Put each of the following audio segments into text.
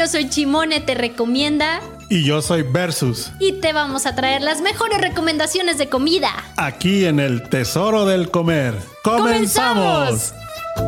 yo soy Chimone, te recomienda. Y yo soy Versus. Y te vamos a traer las mejores recomendaciones de comida. Aquí en el Tesoro del Comer. ¡Comenzamos!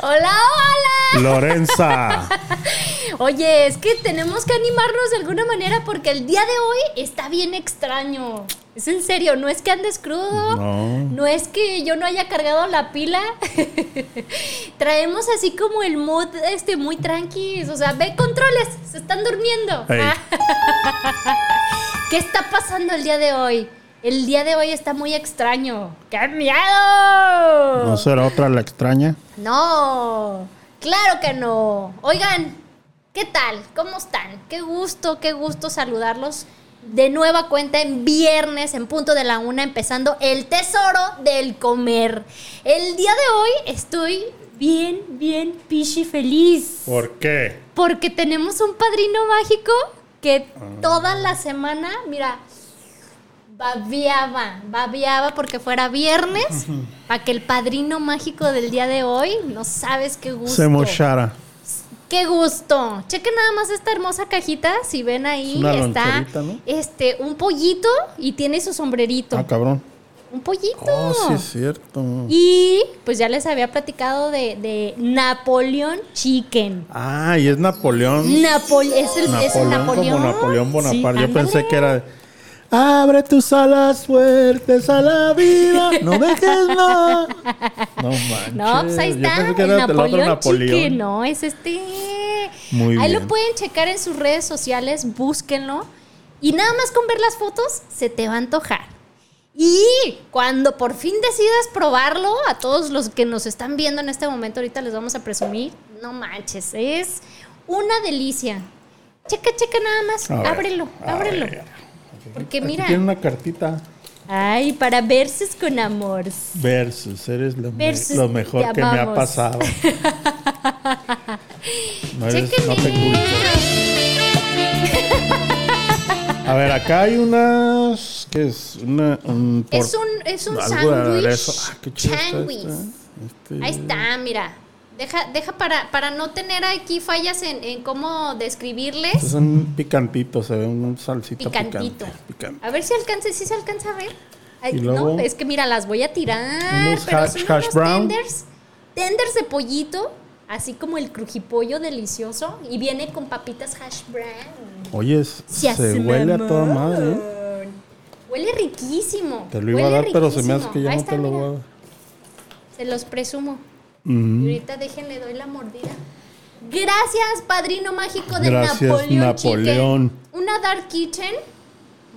hola, hola. Lorenza. Oye, es que tenemos que animarnos de alguna manera porque el día de hoy está bien extraño. Es en serio, no es que andes crudo, No. no es que yo no haya cargado la pila. Traemos así como el mood este muy tranqui, o sea, ve controles, se están durmiendo. Ey. ¿Qué está pasando el día de hoy? El día de hoy está muy extraño. ¡Qué miedo! ¿No será otra la extraña? No, claro que no. Oigan, ¿qué tal? ¿Cómo están? Qué gusto, qué gusto saludarlos de nueva cuenta en viernes en punto de la una, empezando el tesoro del comer. El día de hoy estoy bien, bien pichi feliz. ¿Por qué? Porque tenemos un padrino mágico que toda la semana, mira, babiaba, babiaba porque fuera viernes, para que el padrino mágico del ddía de hoy, no sabes qué gusto. Se mochara. Qué gusto. Chequen nada más esta hermosa cajita, si ven ahí Es está este un pollito y tiene su sombrerito. Ah, cabrón. un pollito. Oh, sí es cierto. Y pues ya les había platicado de, de Napoleón Chicken. Ah, y es Napoleón. Napol es el, es el Napoleón. como Napoleón Bonaparte. Sí, Yo pensé que era. Abre tus alas fuertes a la vida. No dejes nada. No manches. No, pues ahí Yo está. pensé que el era del otro Napoleón, no, es este. Muy Ahí bien. lo pueden checar en sus redes sociales, búsquenlo. Y nada más con ver las fotos se te va a antojar. Y cuando por fin decidas probarlo, a todos los que nos están viendo en este momento, ahorita les vamos a presumir, no manches, es una delicia. Checa, checa nada más, A ábrelo, ábrelo. Porque Aquí mira, Tiene una cartita. ay, para versus con amor. Versus, eres lo, me- Versus, lo mejor que me ha pasado. No, eres- no te. A ver, acá hay unas. ¿Qué es? Una, un por- Es un, es un sándwich. Ah, este, este. Ahí está, mira. Deja, deja para, para no tener aquí fallas en, en cómo describirles. Es un picantito, se ve un salsita Picantito. picante. picante. A ver si alcanza, si se alcanza a ver. Ay, Y luego- no, es que mira, las voy a tirar. Unos pero hash- son hash unos brown. tenders. Tenders de pollito, así como el crujipollo delicioso. Y viene con papitas hash brown. Oye, Se se, huele a toda madre. ¿eh? Huele riquísimo. Te lo iba a dar, pero se me hace que ya Ahí no está, te lo mira. voy a dar. Se los presumo. Y ahorita déjenle, doy la mordida. Gracias, padrino mágico de Gracias, Napoleón. Napoleón. Chicken. Una Dark Kitchen,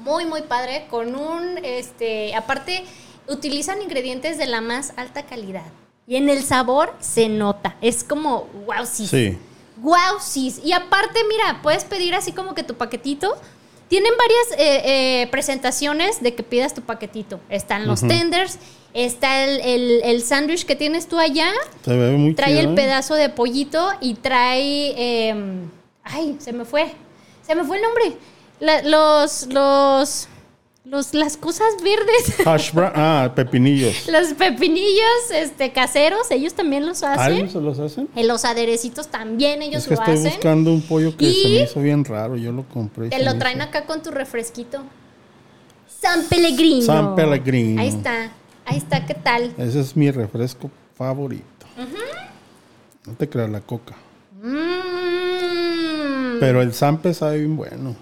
muy, muy padre, con un, este, aparte, utilizan ingredientes de la más alta calidad. Y en el sabor se nota. Es como, wow, sí. Sí. Wow, sí. Y aparte, mira, puedes pedir así como que tu paquetito. Tienen varias eh, eh, presentaciones de que pidas tu paquetito. Están los tenders, está el, el, el sándwich que tienes tú allá, Se ve muy trae chido, el ¿eh? pedazo de pollito y trae... em, ay, se me fue. Se me fue el nombre. La- los, los, los, las cosas verdes. Hash. Ah, pepinillos. los pepinillos este, caseros, ellos también los hacen. ¿Alguien se los hacen? Eh, Los aderecitos también ellos Es que lo estoy hacen. buscando un pollo que Y- se me hizo bien raro. Yo lo compré. Te lo traen hizo- acá con tu refresquito. San Pellegrino. San Pellegrino. Ahí está. Ahí está, ¿qué tal? Ese es mi refresco favorito. No te creas la coca. Mm. Pero el Sampe sabe bien bueno.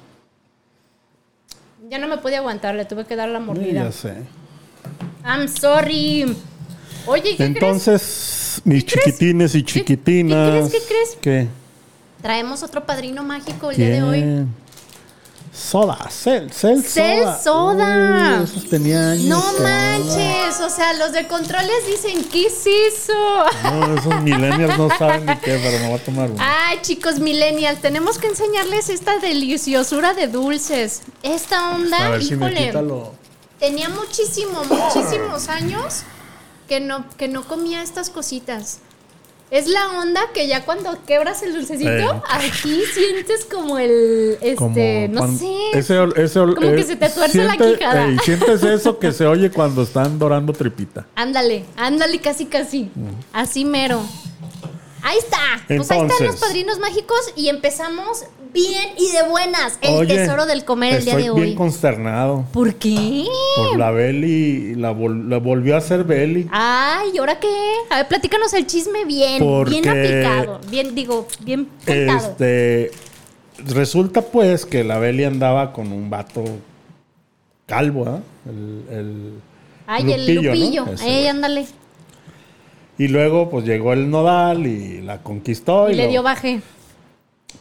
Ya no me pude aguantar, le tuve que dar la mordida. ya sé. I'm sorry. Oye, ¿qué crees? Entonces, mis ¿Qué crees? chiquitines y ¿Qué- chiquitinas. qué crees? ¿Qué crees? ¿Qué? Traemos otro padrino mágico el día de hoy. Soda, Cel, Cel, Cel Soda. Soda. Uy, esos tenía años. No manches, o sea, los de controles dicen, ¿qué es eso? No, esos millennials no saben ni qué, pero me voy a tomar uno. Ay, chicos millennials, tenemos que enseñarles esta deliciosura de dulces. Esta onda, a ver si me híjole, quita lo... tenía muchísimo, muchísimos años que no, que no comía estas cositas. Es la onda que ya cuando quebras el dulcecito, aquí sientes como el, este, Como no sé. ese ese Como que eh, se te tuerce la quijada. ey, sientes eso que se oye cuando están dorando tripita. Ándale, ándale casi casi. Así mero. Ahí está. Pues ahí están los padrinos mágicos y empezamos bien y de buenas. El Oye, tesoro del comer el día estoy de bien hoy. consternado. ¿Por qué? Por la Beli, la, vol- la volvió a hacer Beli. Ay, ¿y ahora qué? A ver, platícanos el chisme bien, Porque- bien aplicado, bien, digo, bien contado. Este, resulta pues que la Beli andaba con un vato calvo, ¿ah? El, el Ay, el Lupillo, ¿no? lupillo. Ay, güey. ándale. Y luego pues llegó el nodal y la conquistó. Y Y le lo- dio baje.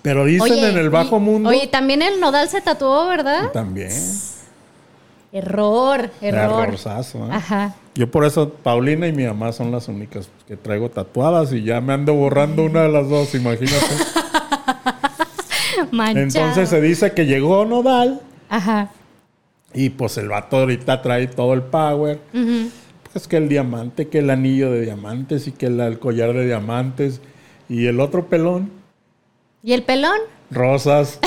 Pero dicen Oye, en el bajo y- mundo Oye, también el nodal se tatuó, ¿verdad? también. Error, error. Errorzazo, ¿eh? Ajá. Yo por eso, Paulina y mi mamá son las únicas que traigo tatuadas y ya me ando borrando una de las dos, imagínate. Manchado. Entonces se dice que llegó Nodal Ajá. y pues el vato ahorita trae todo el power. Ujú. Pues que el diamante, que el anillo de diamantes y que el collar de diamantes y el otro pelón, ¿Y el pelón? rosas.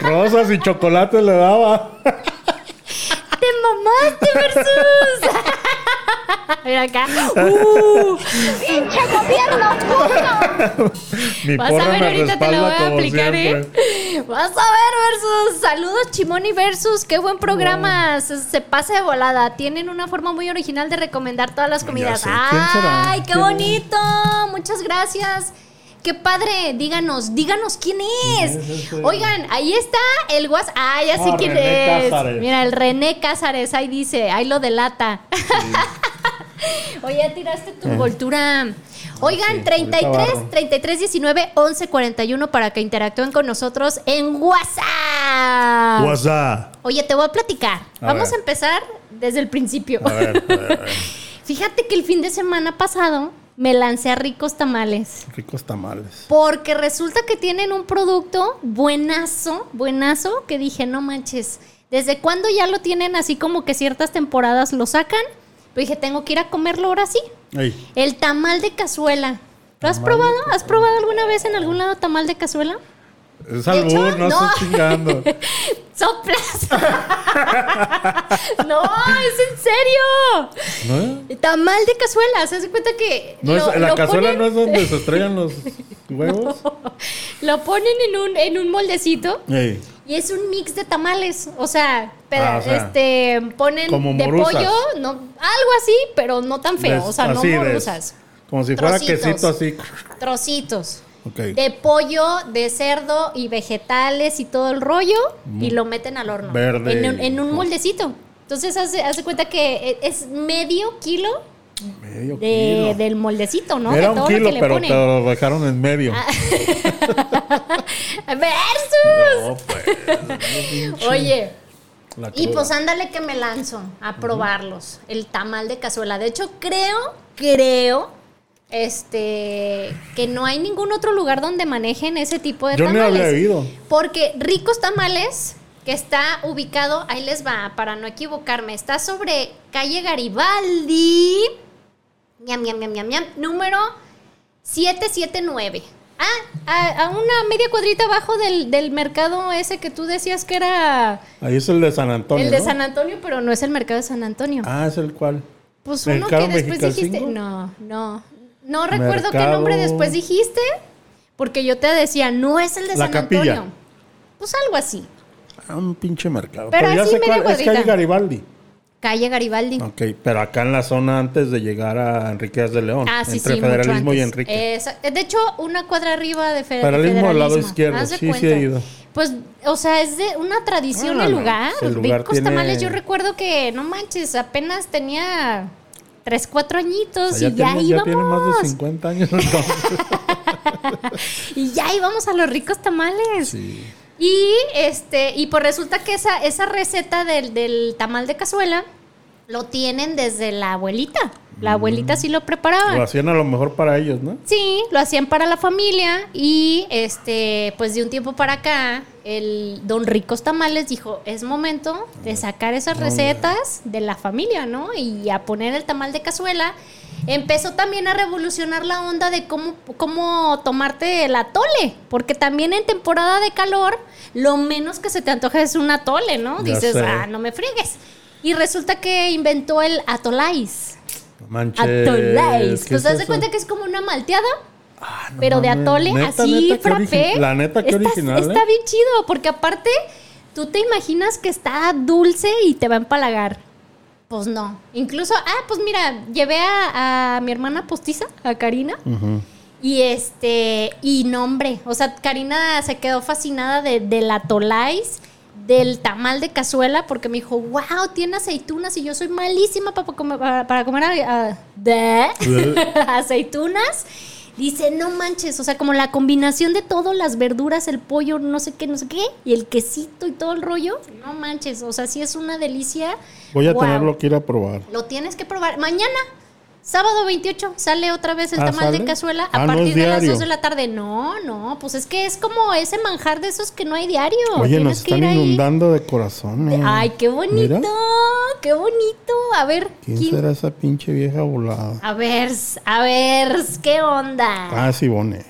rosas y chocolates le daba. ¡Te mamaste, Versus! Mira acá. ¡Uh! ¡Pinche gobierno Mi Vas a ver, me ahorita te la voy a aplicar, ¿eh? Vas a ver, Versus. Saludos, Chimón y Versus. Qué buen programa. Se, se pasa de volada. Tienen una forma muy original de recomendar todas las comidas. sé. ¿Quién será? ¡Ay, qué bonito! Muchas gracias. Qué padre, díganos, díganos quién es. Oigan, ahí está el WhatsApp. Ah, ya sé Ah, quién René es. Cázares. Mira, el René Cázares, ahí dice, ahí lo delata. Oye, ya tiraste tu voltura. Oigan, sí, ahorita 33 barro. 33 19 11 41 para que interactúen con nosotros en WhatsApp. WhatsApp. Oye, te voy a platicar. A Vamos ver. a empezar desde el principio. A ver, a ver, a ver. Fíjate que el fin de semana pasado me lancé a ricos tamales. Ricos tamales. Porque resulta que tienen un producto buenazo, buenazo, que dije, no manches, ¿desde cuándo ya lo tienen así como que ciertas temporadas lo sacan? Pero dije, tengo que ir a comerlo ahora sí. Ey, El tamal de cazuela. ¿Lo has Tamal probado? ¿Has probado alguna vez en algún lado tamal de cazuela? Es albur, hecho, no, no. estoy chingando. ¡Soplas! no, es en serio. ¿No? Tamal de cazuela. ¿Se hace cuenta que ¿No lo- es, la lo cazuela ponen- no es donde se estrellan los huevos. Lo ponen en un, en un moldecito y es un mix de tamales. O sea, peda- Ah, o sea, este, ponen como de pollo, no, algo así, pero no tan feo. o sea, no des- morusas. como si fuera Trocitos. quesito así. Trocitos. Ok. De pollo, de cerdo y vegetales y todo el rollo. Y lo meten al horno. Verde En un, en un y- moldecito. Entonces, hace, hace cuenta que e- es medio kilo Medio de- kilo. del moldecito, ¿no? Era de todo un lo kilo, que le pero ponen. te lo dejaron en medio. ¡Versus! No, pues. Oye, y pues ándale que me lanzo a probarlos. El tamal de cazuela. De hecho, creo, creo, este, que no hay ningún otro lugar donde manejen ese tipo de Yo no tamales. había ido. Porque Ricos Tamales, que está ubicado, ahí les va, para no equivocarme, está sobre calle Garibaldi, ñam, ñam, ñam, ñam, ñam, número 779. Ah, a, a una media cuadrita abajo del, del mercado ese que tú decías que era Ahí es el de San Antonio. el de ¿no? San Antonio, pero no es el mercado de San Antonio. Ah, es el cual. pues uno ¿Mercado que después dijiste. No, no. No recuerdo qué nombre después dijiste, porque yo te decía, no es el de La San Capilla. Antonio. Pues algo así. Ah, un pinche mercado. Pero Pero, ya así sé media cuál. Es cuadrita. calle Garibaldi. Calle Garibaldi. Ok, pero acá en la zona antes de llegar a Enriquez de León. Ah, sí, entre sí, Federalismo mucho y antes. Enrique. Esa- de hecho, una cuadra arriba de fe- Federalismo federalismo. al lado izquierdo, Haz de sí, sí cuenta. he ido. Pues, o sea, es de una tradición Ah, el no, lugar. ese lugar Ricos tiene- tamales, yo recuerdo que, no manches, apenas tenía tres, cuatro añitos O sea, y ya, tiene, ya íbamos. tiene más de 50 años entonces. Y ya íbamos a los ricos tamales. sí. Y este, y pues resulta que esa, esa receta del, del tamal de cazuela lo tienen desde la abuelita. La abuelita sí lo preparaba. Lo hacían a lo mejor para ellos, ¿no? Sí, lo hacían para la familia y este, pues de un tiempo para acá, el don Ricos Tamales dijo, es momento de sacar esas recetas de la familia, ¿no? Y a poner el tamal de cazuela. empezó también a revolucionar la onda de cómo, cómo tomarte el atole, porque también en temporada de calor, lo menos que se te antoja es un atole, ¿no? Ya Dices, sé. ah, no me friegues. Y resulta que inventó el atolais. Manches. Atolais. ¿qué Pues es das eso? cuenta que es como una malteada, Ah, no pero de mames. atole, Neta, así, neta, frappé. La neta, Está- original. Está ¿eh? bien chido, porque aparte, tú te imaginas que está dulce y te va a empalagar. Pues no. Incluso, ah, pues mira, llevé a, a mi hermana postiza, a Karina. Ujú. Y este, y no, hombre, o sea, Karina se quedó fascinada de, del atolais, del tamal de cazuela, porque me dijo, wow, tiene aceitunas y yo soy malísima para, comer- para, para comer ah, de aceitunas. Dice, no manches, o sea, como la combinación de todo, las verduras, el pollo, no sé qué, no sé qué, y el quesito y todo el rollo, no manches, o sea, sí es una delicia. Voy a Wow. tenerlo que ir a probar. Lo tienes que probar. Mañana, sábado 28, sale otra vez el Ah, tamal de cazuela Ah, a no es partir de las diario. 2 de la tarde. No, no, pues es que es como ese manjar de esos que no hay diario. Oye, Tienes nos que están ir ahí. inundando de corazones. Ay, qué bonito, Mira, qué bonito. A ver, ¿quién ¿quién- será esa pinche vieja volada? A ver, a ver, ¿qué onda? Ah, Sibone.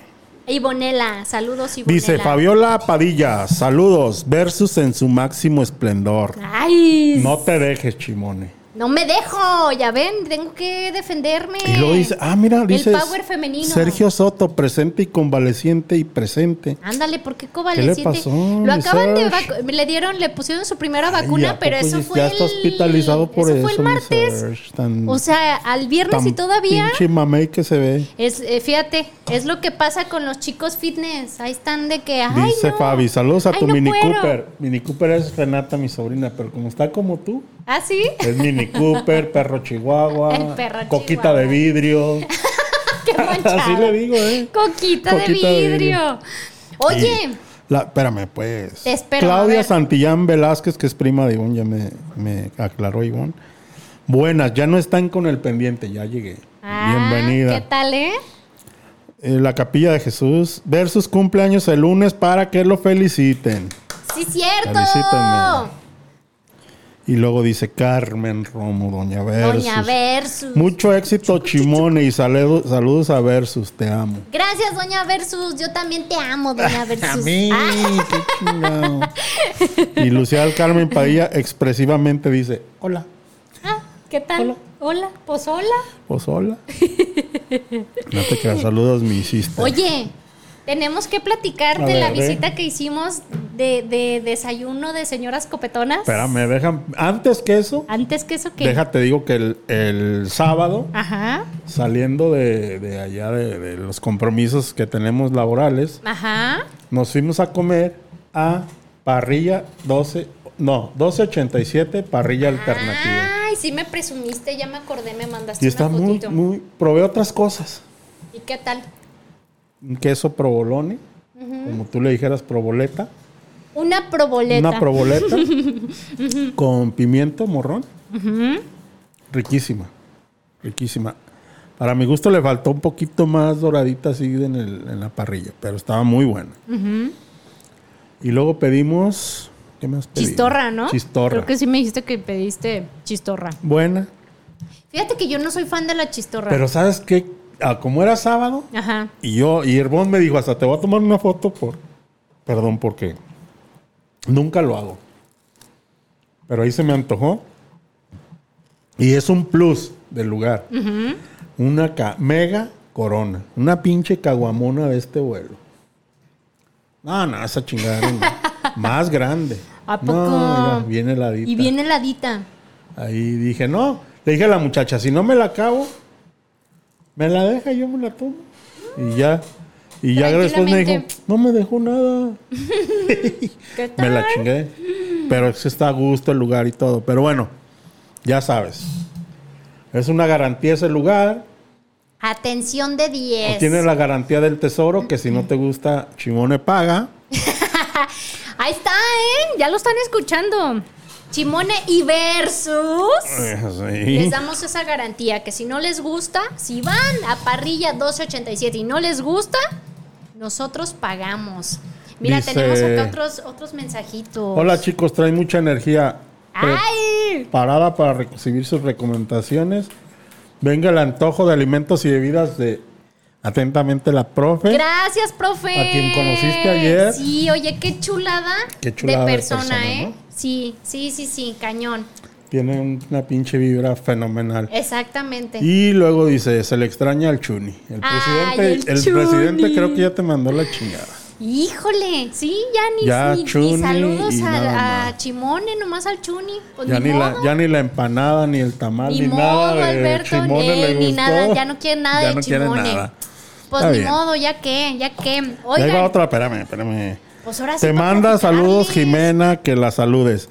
Ivonela, saludos Ivonela. Dice Fabiola Padilla, saludos, versus en su máximo esplendor. Ay, No te dejes, Chimone. No me dejo, ya ven, tengo que defenderme. Y luego dice, ah, mira, dice El power femenino. Sergio Soto, presente y convaleciente y presente. Ándale, ¿por qué convaleciente? pasó, Lo acaban de Serge? vacu- le dieron, le pusieron su primera vacuna, ¿a pero eso fue ya el, está hospitalizado por eso eso. fue el martes. Serge, tan- O sea, al viernes y todavía Pinche mamey que se ve. es eh, fíjate, es lo que pasa con los chicos fitness. Ahí están de que ay, Dice no. Fabi, saludos a Ay, tu no Mini puedo. Cooper. Mini Cooper es Renata, mi sobrina, pero como está como tú, ¿Ah, sí? es Mini Cooper, perro chihuahua, El perro coquita chihuahua. de vidrio. Qué manchado. Así le digo, ¿eh? Coquita, Coquita de de vidrio. Oye, Y la, espérame, pues. Te espero, Claudia. Santillán Velázquez, que es prima de Ivonne, ya me, me aclaró Ivonne. Buenas, ya no están con el pendiente, ya llegué. ah, Bienvenida. ¿Qué tal, eh? Eh, la Capilla de Jesús versus cumpleaños el lunes para que lo feliciten. Sí, cierto. Felicítenme. Y luego dice Carmen Romo, Doña Versus. Doña Versus. Mucho éxito, Chimone, y saludo- saludos a Versus, te amo. Gracias, Doña Versus. Yo también te amo, Doña Versus. A mí, Ah, qué. Y Lucía del Carmen Padilla expresivamente dice, hola, ah, ¿Qué tal? Hola. Hola, pues hola. pues hola. No te creas, saludos, mi hiciste. Oye, tenemos que platicar A de la ver, visita que hicimos de, de desayuno de señoras copetonas. Espérame, dejan, antes que eso, Antes que eso, ¿qué? déjate digo que el, el sábado, Ajá, saliendo de, de allá de, de los compromisos que tenemos laborales, ajá. nos fuimos a comer a Parrilla 12, no, 1287 Parrilla Alternativa. Ay, sí me presumiste, ya me acordé, me mandaste Y está una muy, muy, probé otras cosas. ¿Y qué tal? Un queso provolone, como tú le dijeras proboleta. Una proboleta. Una proboleta con pimiento morrón. Riquísima, riquísima. Para mi gusto le faltó un poquito más doradita así en, el- en la parrilla, pero estaba muy buena. Y luego pedimos, ¿qué más pedimos? Chistorra, ¿no? Chistorra. Creo que sí me dijiste que pediste chistorra. Buena, Fíjate que yo no soy fan de la chistorra. pero ¿sabes qué? Ah, como era sábado, Ajá. Y yo, y Herbón me dijo, hasta te voy a tomar una foto por. Perdón, porque nunca lo hago. Pero ahí se me antojó. Y es un plus del lugar. Una mega corona. Una pinche caguamona de este vuelo. No, no, esa chingada. Más grande. ¿A poco? No, mira, bien heladita. Y bien heladita. Ahí dije, no. Le dije a la muchacha, si no me la acabo, me la deja y yo me la tomo. Y ya. Y ya después me dijo, no me dejó nada. ¿Qué tal? Me la chingué. Pero que está a gusto el lugar y todo. Pero bueno, ya sabes. Es una garantía ese lugar. Atención de 10. Tiene la garantía del tesoro que si no te gusta, Chimone paga. Ahí está, ¿eh? Ya lo están escuchando. Chimone y Versus. Sí. Les damos esa garantía que si no les gusta, si van a parrilla 1287 y no les gusta, nosotros pagamos. Mira, Dice- tenemos acá otros, otros mensajitos. Hola chicos, traen mucha energía. ¡Ay! Parada para recibir sus recomendaciones. Venga el antojo de alimentos y bebidas de atentamente la profe. Gracias, profe. A quien conociste ayer. Sí, oye, qué chulada, Qué chulada de de persona, persona, ¿eh? ¿no? Sí, sí, sí, sí, cañón. Tiene una pinche vibra fenomenal. Exactamente. Y luego dice, se le extraña al Chuni. El Ay, presidente, el el, presidente creo que ya te mandó la chingada. Híjole, sí, ya ni, Ya ni- ni Chuni saludos a. Chimone, nomás al Chuni. Pues Ya ni, la, ya ni la empanada, ni el tamal, Ni ni, modo, nada de Alberto, Chimone eh, le ni gustó. nada, ya no quiere nada Ya de no Chimone. nada. Pues Está ni bien. modo, ya que, ya que. Oigan, va otra, espérame, espérame. pues ahora sí Te manda saludos. Jimena, que la saludes.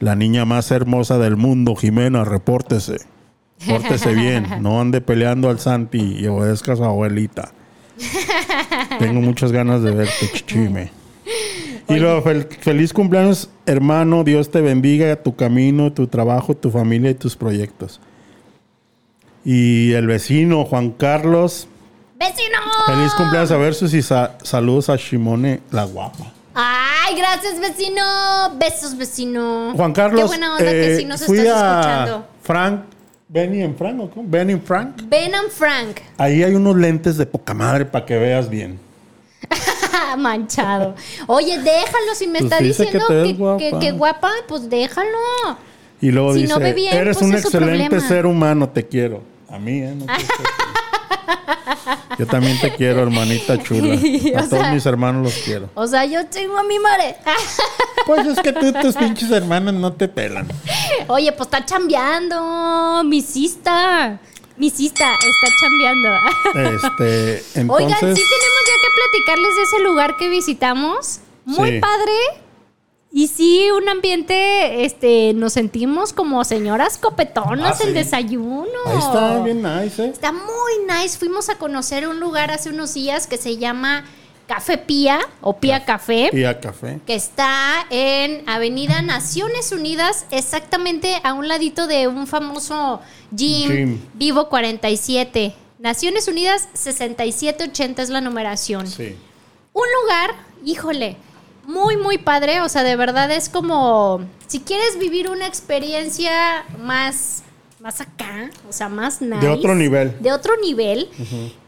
La niña más hermosa del mundo, Jimena, repórtese. Pórtese bien, no ande peleando al Santi y obedezca a su abuelita. Tengo muchas ganas de verte, chichime. Y luego, fel- feliz cumpleaños, hermano. Dios te bendiga tu camino, tu trabajo, tu familia y tus proyectos. Y el vecino, Juan Carlos. ¡Vecino! Feliz cumpleaños a Versus y sa- saludos a Shimone, la guapa. Ay, gracias, vecino. Besos, vecino. Juan Carlos, Qué buena onda que eh, sí nos fui estás a escuchando. Frank, Benny en Frank, ¿o cómo? Benny en Frank. Ben and Frank. Ahí hay unos lentes de poca madre para que veas bien. Manchado. Oye, déjalo. Si me Pues está que diciendo que, guapa. que- que guapa, pues déjalo. Y luego Si dice, no ve bien, eres pues un excelente problema". ser humano, te quiero. A mí, ¿eh? No. Yo también te quiero, hermanita chula. A todos sea- mis hermanos los quiero. O sea, yo tengo a mi madre. Pues es que tú, tus pinches hermanas no te pelan. Oye, pues está chambeando. Mi sista. Mi sista está chambeando. Este, entonces... Oigan, sí tenemos ya que platicarles de ese lugar que visitamos. Muy Sí. padre. Y sí, un ambiente, este, nos sentimos como señoras copetonas, Ah, el sí. desayuno. Ahí está bien nice, ¿eh? Está muy nice. Fuimos a conocer un lugar hace unos días que se llama Café Pía o Pía Café. Y a café. que está en Avenida Naciones Unidas, exactamente a un ladito de un famoso gym, Gym. Vivo 47. Naciones Unidas 6780 es la numeración. Sí. Un lugar, híjole, muy, muy padre. O sea, de verdad es como, si quieres vivir una experiencia más, más acá, o sea, más nice. De otro nivel. De otro nivel.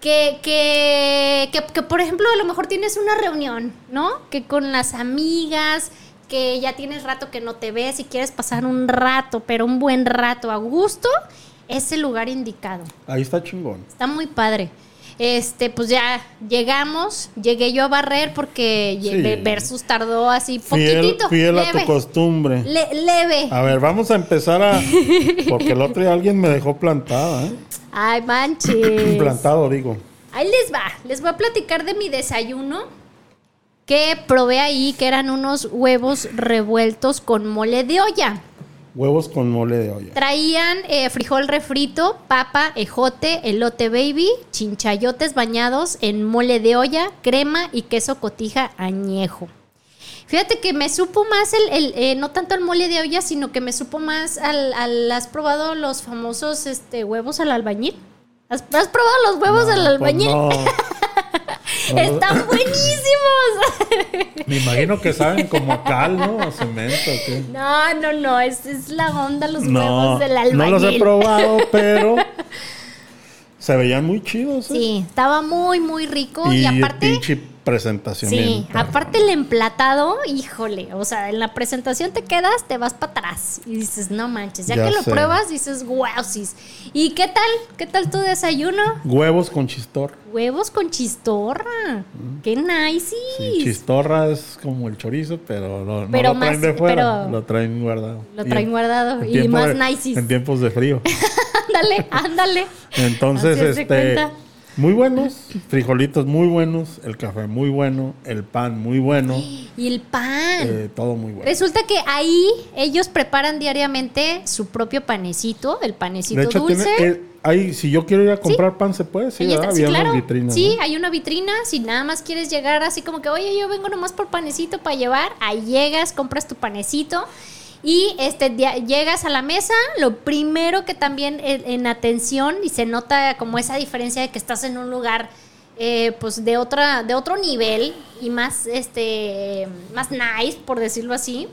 que, que, que, que, por ejemplo, a lo mejor tienes una reunión, ¿no? Que con las amigas, que ya tienes rato que no te ves y quieres pasar un rato, pero un buen rato a gusto, es el lugar indicado. Ahí está chingón. Está muy padre. Este, pues ya llegamos, llegué yo a barrer porque Sí. Versus tardó así Fiel, poquitito, fiel a tu costumbre. le- leve. A ver, vamos a empezar a... Porque el otro día alguien me dejó plantada, ¿eh? Ay, manches. Plantado, digo. Ahí les va, les voy a platicar de mi desayuno que probé ahí, que eran unos huevos revueltos con mole de olla. Huevos con mole de olla. Traían eh, frijol refrito, papa, ejote, elote baby, chinchayotes bañados en mole de olla, crema y queso cotija añejo. Fíjate que me supo más el, el, eh, no tanto el mole de olla, sino que me supo más al, al- ¿has probado los famosos este, huevos al albañil? ¿Has, has probado los huevos al Pues albañil? No, Están buenísimos. Me imagino que saben como a cal, ¿no? A cemento. No, no, no, es, es la onda los No, huevos del albañil. no los he probado, pero se veían muy chidos. ¿eh? Sí, estaba muy, muy rico. Y, Y, aparte, pinche presentación. sí, bien aparte el emplatado, híjole, o sea, en la presentación te quedas, te vas para atrás y dices, no manches, ya, Ya que lo pruebas, dices, wowsis. ¿Y qué tal? ¿Qué tal tu desayuno? Huevos con chistor. Huevos con chistorra. Qué nice. Sí, chistorra es como el chorizo, pero lo, no Pero lo traen más- de fuera. pero- Lo traen guardado. Lo Y traen en- guardado en y tiempo más nices. En tiempos de frío. ándale, ándale. Entonces, este. Muy buenos, frijolitos muy buenos, el café muy bueno, el pan muy bueno, Y el pan. eh, todo muy bueno. Resulta que ahí ellos preparan diariamente su propio panecito, el panecito De hecho, dulce. tiene, eh, ahí, si yo quiero ir a comprar pan, ¿se puede? Sí, está, sí, claro. unas vitrinas. sí, ¿no? hay una vitrina. Si nada más quieres llegar así como que, oye, yo vengo nomás por panecito para llevar, ahí llegas, compras tu panecito y este llegas a la mesa. Lo primero que también en, en atención y se nota como esa diferencia de que estás en un lugar eh, pues de otra de otro nivel y más este más nice por decirlo así.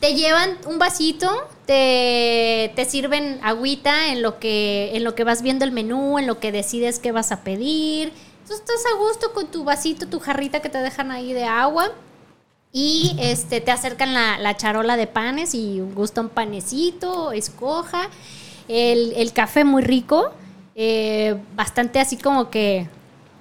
te llevan un vasito, te, te sirven agüita en lo, que, en lo que vas viendo el menú, en lo que decides qué vas a pedir. Entonces estás a gusto con tu vasito, tu jarrita que te dejan ahí de agua. Y este, te acercan la, la charola de panes y gusta un panecito, escoja. El, el café muy rico, eh, bastante así como que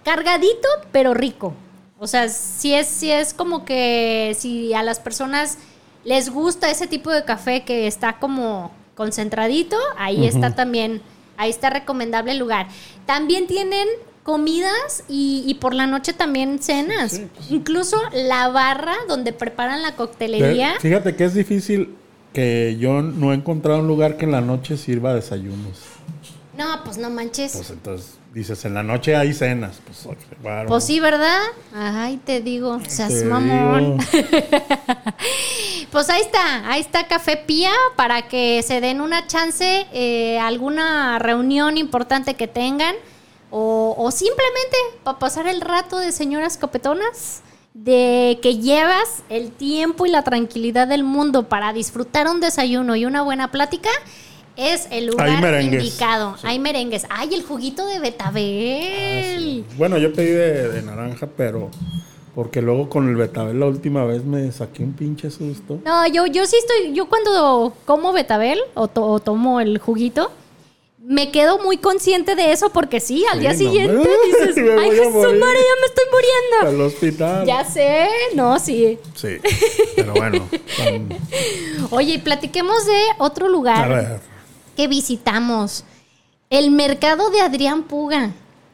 cargadito, pero rico. O sea, si es, si es como que si a las personas les gusta ese tipo de café que está como concentradito, ahí está también, ahí está recomendable el lugar. También tienen comidas y, y por la noche también cenas. Sí. Incluso la barra donde preparan la coctelería. Fíjate que es difícil que yo no he encontrado un lugar que en la noche sirva desayunos. No, pues no manches. Pues entonces dices, en la noche hay cenas. Pues, claro. Pues sí, ¿verdad? Ay, te digo, seas Te mamón. digo. Pues ahí está, ahí está Café Pía para que se den una chance, eh, alguna reunión importante que tengan o, o simplemente para pasar el rato de señoras copetonas, de que llevas el tiempo y la tranquilidad del mundo para disfrutar un desayuno y una buena plática. Es el lugar indicado. Hay merengues. Ay, el juguito de betabel. Bueno, yo pedí de, de naranja, pero porque luego con el betabel la última vez me saqué un pinche susto. No, yo, yo sí estoy, yo cuando como betabel o, to- o tomo el juguito, me quedo muy consciente de eso porque sí, al Sí, día no, siguiente me- dices, me ay Jesús morir". María, ya me estoy muriendo. Al hospital. Ya sé, no, sí. Sí, pero bueno. son- Oye, y platiquemos de otro lugar que visitamos. El mercado de Adrián Puga.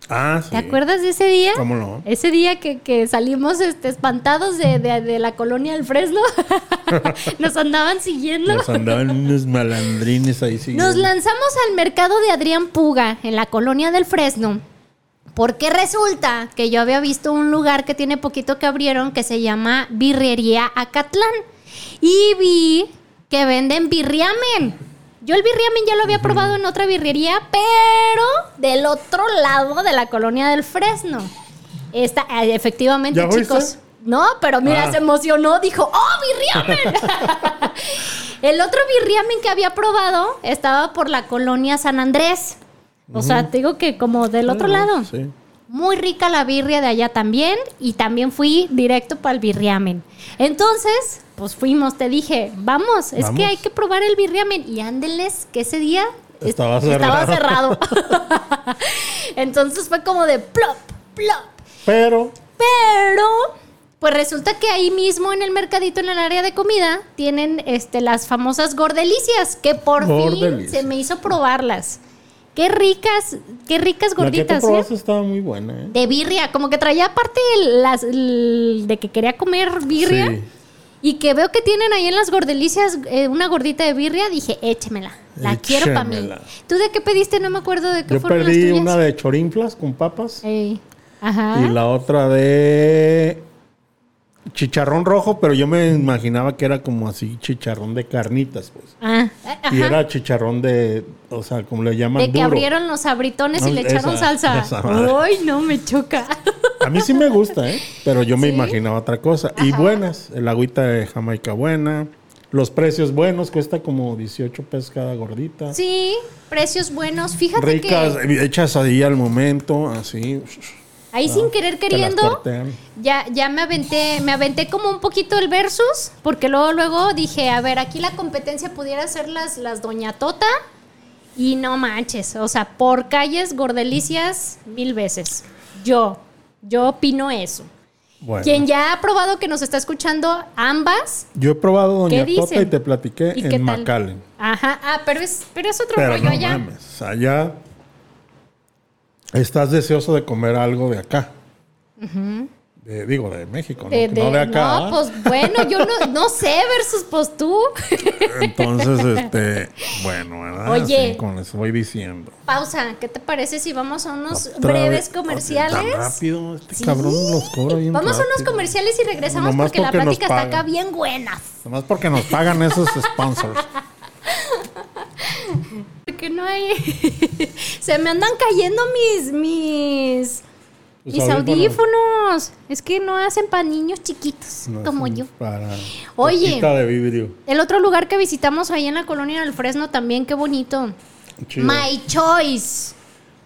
Ah, sí. ¿Te acuerdas de ese día? ¿Cómo no? Ese día que, que salimos este, espantados de, de- de la colonia del Fresno. Nos andaban siguiendo. Nos andaban unos malandrines ahí siguiendo. Nos lanzamos al mercado de Adrián Puga, en la colonia del Fresno, porque resulta que yo había visto un lugar que tiene poquito que abrieron que se llama Birrería Acatlán. Y vi que venden birriamen. Yo el birriamen ya lo había probado en otra birrería, pero del otro lado de la colonia del Fresno. Esta, efectivamente, chicos. No, pero mira, Ah. se emocionó, dijo, ¡oh, birriamen! El otro birriamen que había probado estaba por la colonia San Andrés. O sea, te digo que como del otro Ah, lado. Sí. Muy rica la birria de allá también. Y también fui directo para el birriamen. Entonces, pues fuimos, te dije, vamos, es Vamos. que hay que probar el birriamen. Y ándeles, que ese día es- Estaba estaba cerrado. Entonces fue como de plop, plop. Pero Pero, pues resulta que ahí mismo en el mercadito, en el área de comida, tienen este, las famosas gordelicias, que por fin se me hizo probarlas. Qué ricas, qué ricas la que gorditas, ¿eh? estaba muy buena, ¿eh? De birria, como que traía aparte las, de que quería comer birria. Sí. Y que veo que tienen ahí en las gordelicias eh, una gordita de birria, dije, échemela. La quiero para mí. ¿Tú de qué pediste? No me acuerdo de qué Yo fueron las tuyas. una de chorinflas con papas Ey. Ajá. y la otra de chicharrón rojo, pero yo me imaginaba que era como así chicharrón de carnitas, pues. Ah, Y ajá. era chicharrón de, o sea, como le llaman De que duro. abrieron los abritones y le echaron salsa. Ay, no, me choca. A mí sí me gusta, ¿eh? Pero yo me ¿Sí? imaginaba otra cosa. Y buenas. El agüita de Jamaica buena. Los precios buenos. Cuesta como 18 pesos cada gordita. Sí, precios buenos. Fíjate Ricas, que hechas ahí al momento, así. Ahí sin querer te las queriendo, ya, ya me aventé, me aventé como un poquito el versus, porque luego, luego dije, a ver, aquí la competencia pudiera ser las, las Doña Tota. Y no manches, o sea, por calles gordelicias mil veces. Yo, yo opino eso. Bueno. Quien ya ha probado que nos está escuchando ambas, Yo he probado ¿Qué Doña Tota y te platiqué ¿Y qué en? McAllen. Ajá, ah, pero es, pero es otro Pero rollo no allá. mames. Allá estás deseoso de comer algo de acá. De- digo, de México, ¿no? De- no de acá. no, pues bueno, yo no, no sé versus pues tú. Entonces, este, bueno, ¿verdad? Oye. Así eso voy diciendo. Pausa, ¿qué te parece si vamos a unos Otra breves vez- comerciales? Tan rápido, este Sí. cabrón los cobra bien Vamos a unos comerciales y regresamos Nomás porque la porque plática está acá bien buena. Nomás porque nos pagan esos sponsors. Porque no hay. Se me andan cayendo mis. mis. Mis audífonos. Es que no hacen para niños chiquitos No, como yo. Para Oye. cosita de vidrio. El otro lugar que visitamos ahí en la colonia del Fresno también, qué bonito. Chido. My choice.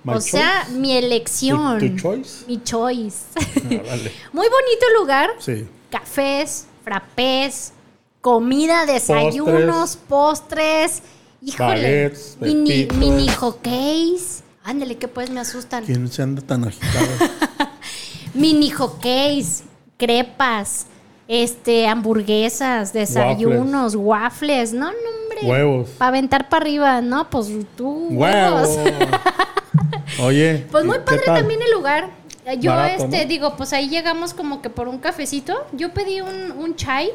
My o sea, choice. mi elección. ¿Tu, tu choice? Mi choice. Ah, vale. Muy bonito el lugar. Sí. Cafés, frappés, comida, desayunos, postres. Híjole. Baguettes, mini, mini hockeys. Ándale, que pues me asustan. ¿Quién se anda tan agitado? Mini hockeys, crepas, este, hamburguesas, desayunos, waffles. No, no, hombre. Huevos. Para aventar para arriba, no, pues tú. ¡Huevos! Oye. Pues muy ¿qué padre tal? también el lugar. Yo, Barato, este, ¿no? digo, pues ahí llegamos como que por un cafecito. Yo pedí un, un chai,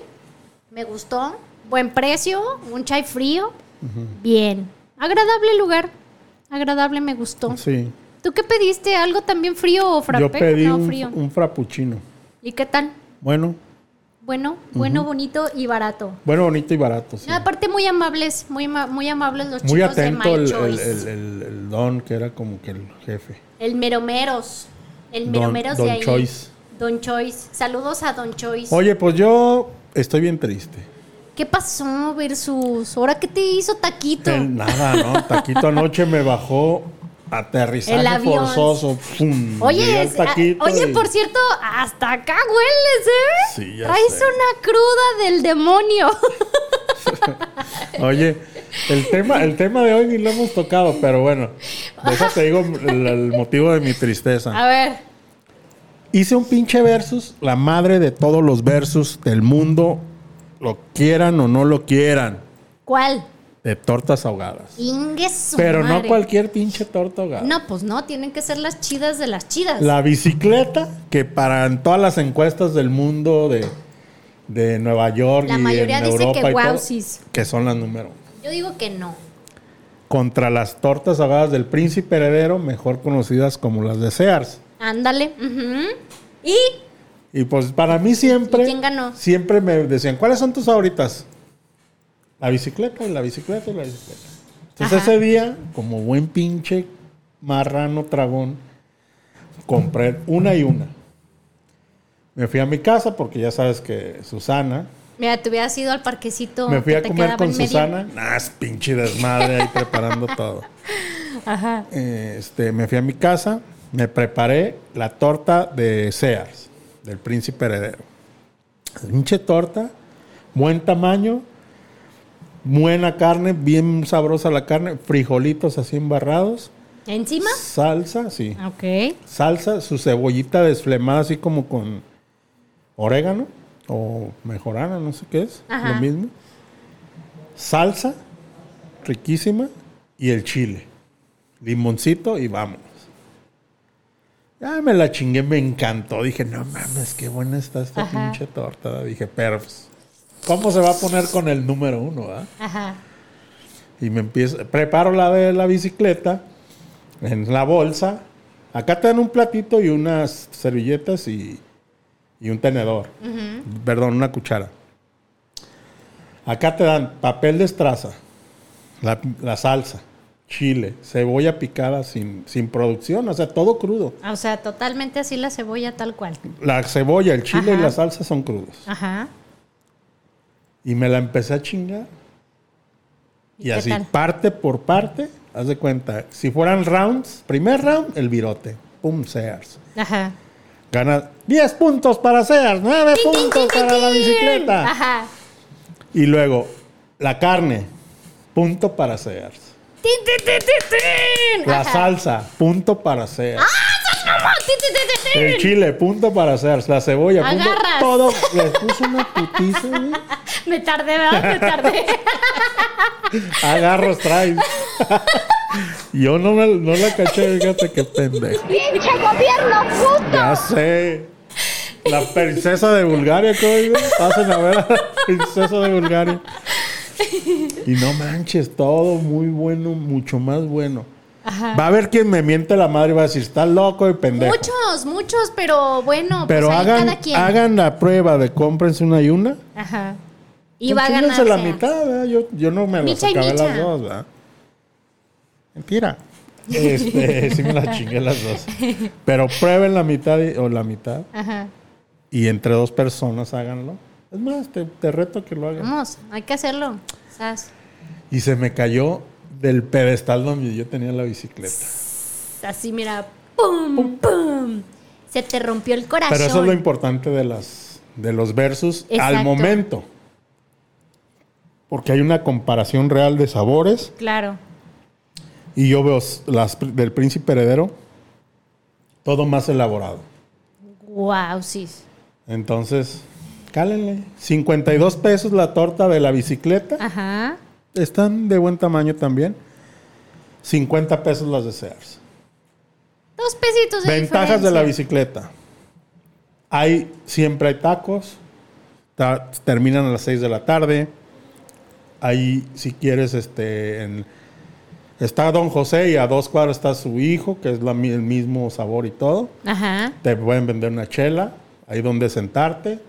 me gustó, buen precio, un chai frío, bien. Agradable lugar, agradable, me gustó. Sí. ¿Tú qué pediste? ¿Algo también frío o frappé? Yo pedí no, un, frío. un frappuccino. ¿Y qué tal? Bueno, Bueno, bueno, bonito y barato. bueno, bonito y barato. sí. No, aparte muy amables, muy, muy amables los Muy chicos de atento My el, el, Choice. el- el- el don, que era como que el jefe. El meromeros. El Don- meromeros Don de ahí. Choice. Don Choice. Saludos a Don Choice. Oye, pues yo estoy bien triste. ¿Qué pasó, Versus? ¿Ahora qué te hizo Taquito? El- nada, ¿no? Taquito anoche me bajó aterrizaje forzoso. ¡Pum! Oye, es- ah, oye, y- por cierto, hasta acá hueles, ¿eh? Sí, ya Traes sé. una cruda del demonio. Oye, el tema, el tema de hoy ni lo hemos tocado, pero bueno, de eso te digo el, el motivo de mi tristeza. A ver, Hice un pinche versus, la madre de todos los versus del mundo, lo quieran o no lo quieran, ¿cuál? de tortas ahogadas. Ingue su Pero no cualquier pinche torta ahogada. No, pues no, tienen que ser las chidas de las chidas. La bicicleta, que para en todas las encuestas del mundo de, de Nueva York La y mayoría en dice Europa que y todo, que son las número uno. Yo digo que no. Contra las tortas ahogadas del príncipe heredero, mejor conocidas como las de Sears. Ándale. Y Y pues para mí siempre, ¿Y quién ganó? siempre me decían, ¿cuáles son tus favoritas? La bicicleta y la bicicleta y la bicicleta. Entonces Ajá. ese día, como buen pinche marrano tragón, compré una y una. Me fui a mi casa porque ya sabes que Susana, mira, te hubieras ido al parquecito. me fui a comer con. Susana, nah, es pinche desmadre ahí preparando todo. Ajá. Este, me fui a mi casa, me preparé la torta de Sears, del príncipe heredero. Pinche torta, buen tamaño, buena carne, bien sabrosa la carne, frijolitos así embarrados, ¿Encima? salsa, sí, Ok. salsa, su cebollita desflemada así como con orégano o mejorana, no sé qué es, Ajá. lo mismo. Salsa, riquísima, y el chile. Limoncito y vámonos. Ya me la chingué, me encantó. Dije, no mames, qué buena está esta Ajá. pinche torta. Dije, pero, pues, ¿cómo se va a poner con el número uno? ah? Ajá. Y me empiezo, preparo la de la bicicleta en la bolsa. Acá te dan un platito y unas servilletas y, y un tenedor. Perdón, una cuchara. Acá te dan papel de estraza, la, la salsa, chile, cebolla picada sin, sin producción, o sea, todo crudo. O sea, totalmente así la cebolla tal cual. La cebolla, el chile Ajá. y la salsa son crudos. Ajá. Y me la empecé a chingar. ¿Y así, tal? parte por parte, haz de cuenta, si fueran rounds, primer round, el virote, pum, Sears. Ajá. Gana 10 puntos para Sears, 9 Tin, tin, puntos tin, para la bicicleta. Ajá. Y luego, la carne, punto para Sears. Tin, tin, tin, tin, tin. La Ajá. salsa, punto para Sears. ¡Ah, tin, tin, tin, tin, El chile, punto para Sears. La cebolla, punto. Agarras. Todo. Les puse una putiza, güey. Me tardé, ¿verdad? Me tardé. Agarros traes. Yo no, me, no la caché, fíjate qué pendejo. ¡Pinche gobierno puto! Ya sé. La princesa de Bulgaria, ¿cómo digo? Pasen a ver a la princesa de Bulgaria. Y no manches, todo muy bueno, mucho más bueno. Va a haber quien me miente la madre y va a decir, está loco y pendejo. muchos, muchos, pero bueno, Pero pues hagan, cada quien. hagan la prueba de cómprense una y una. Ajá. Y Pues va a ganar. la mitad, ¿verdad? Yo, yo no me las acabé micha. las dos, ¿verdad? Mentira. Este, sí me las chingué las dos. Pero prueben la mitad y- o la mitad Ajá. y entre dos personas háganlo. Es más, te, te reto que lo hagan. Vamos, hay que hacerlo. Sas. Y se me cayó del pedestal donde yo tenía la bicicleta. Así, mira. ¡Pum! ¡Pum! Se te rompió el corazón. Pero eso es lo importante de las de los versus al Exacto. momento. Porque hay una comparación real de sabores Claro. y yo veo las del príncipe heredero todo más elaborado. Wow, sí. Entonces, cálenle. 52 pesos la torta de la bicicleta. Ajá. Están de buen tamaño también. 50 pesos las de Sears. Dos pesitos de Ventajas de la bicicleta. Hay, siempre hay tacos. Ta- terminan a las 6 de la tarde. Ahí, si quieres, este, en- está Don José y a dos cuadras está su hijo, que es la el mismo sabor y todo. Ajá. Te pueden vender una chela, ahí donde sentarte.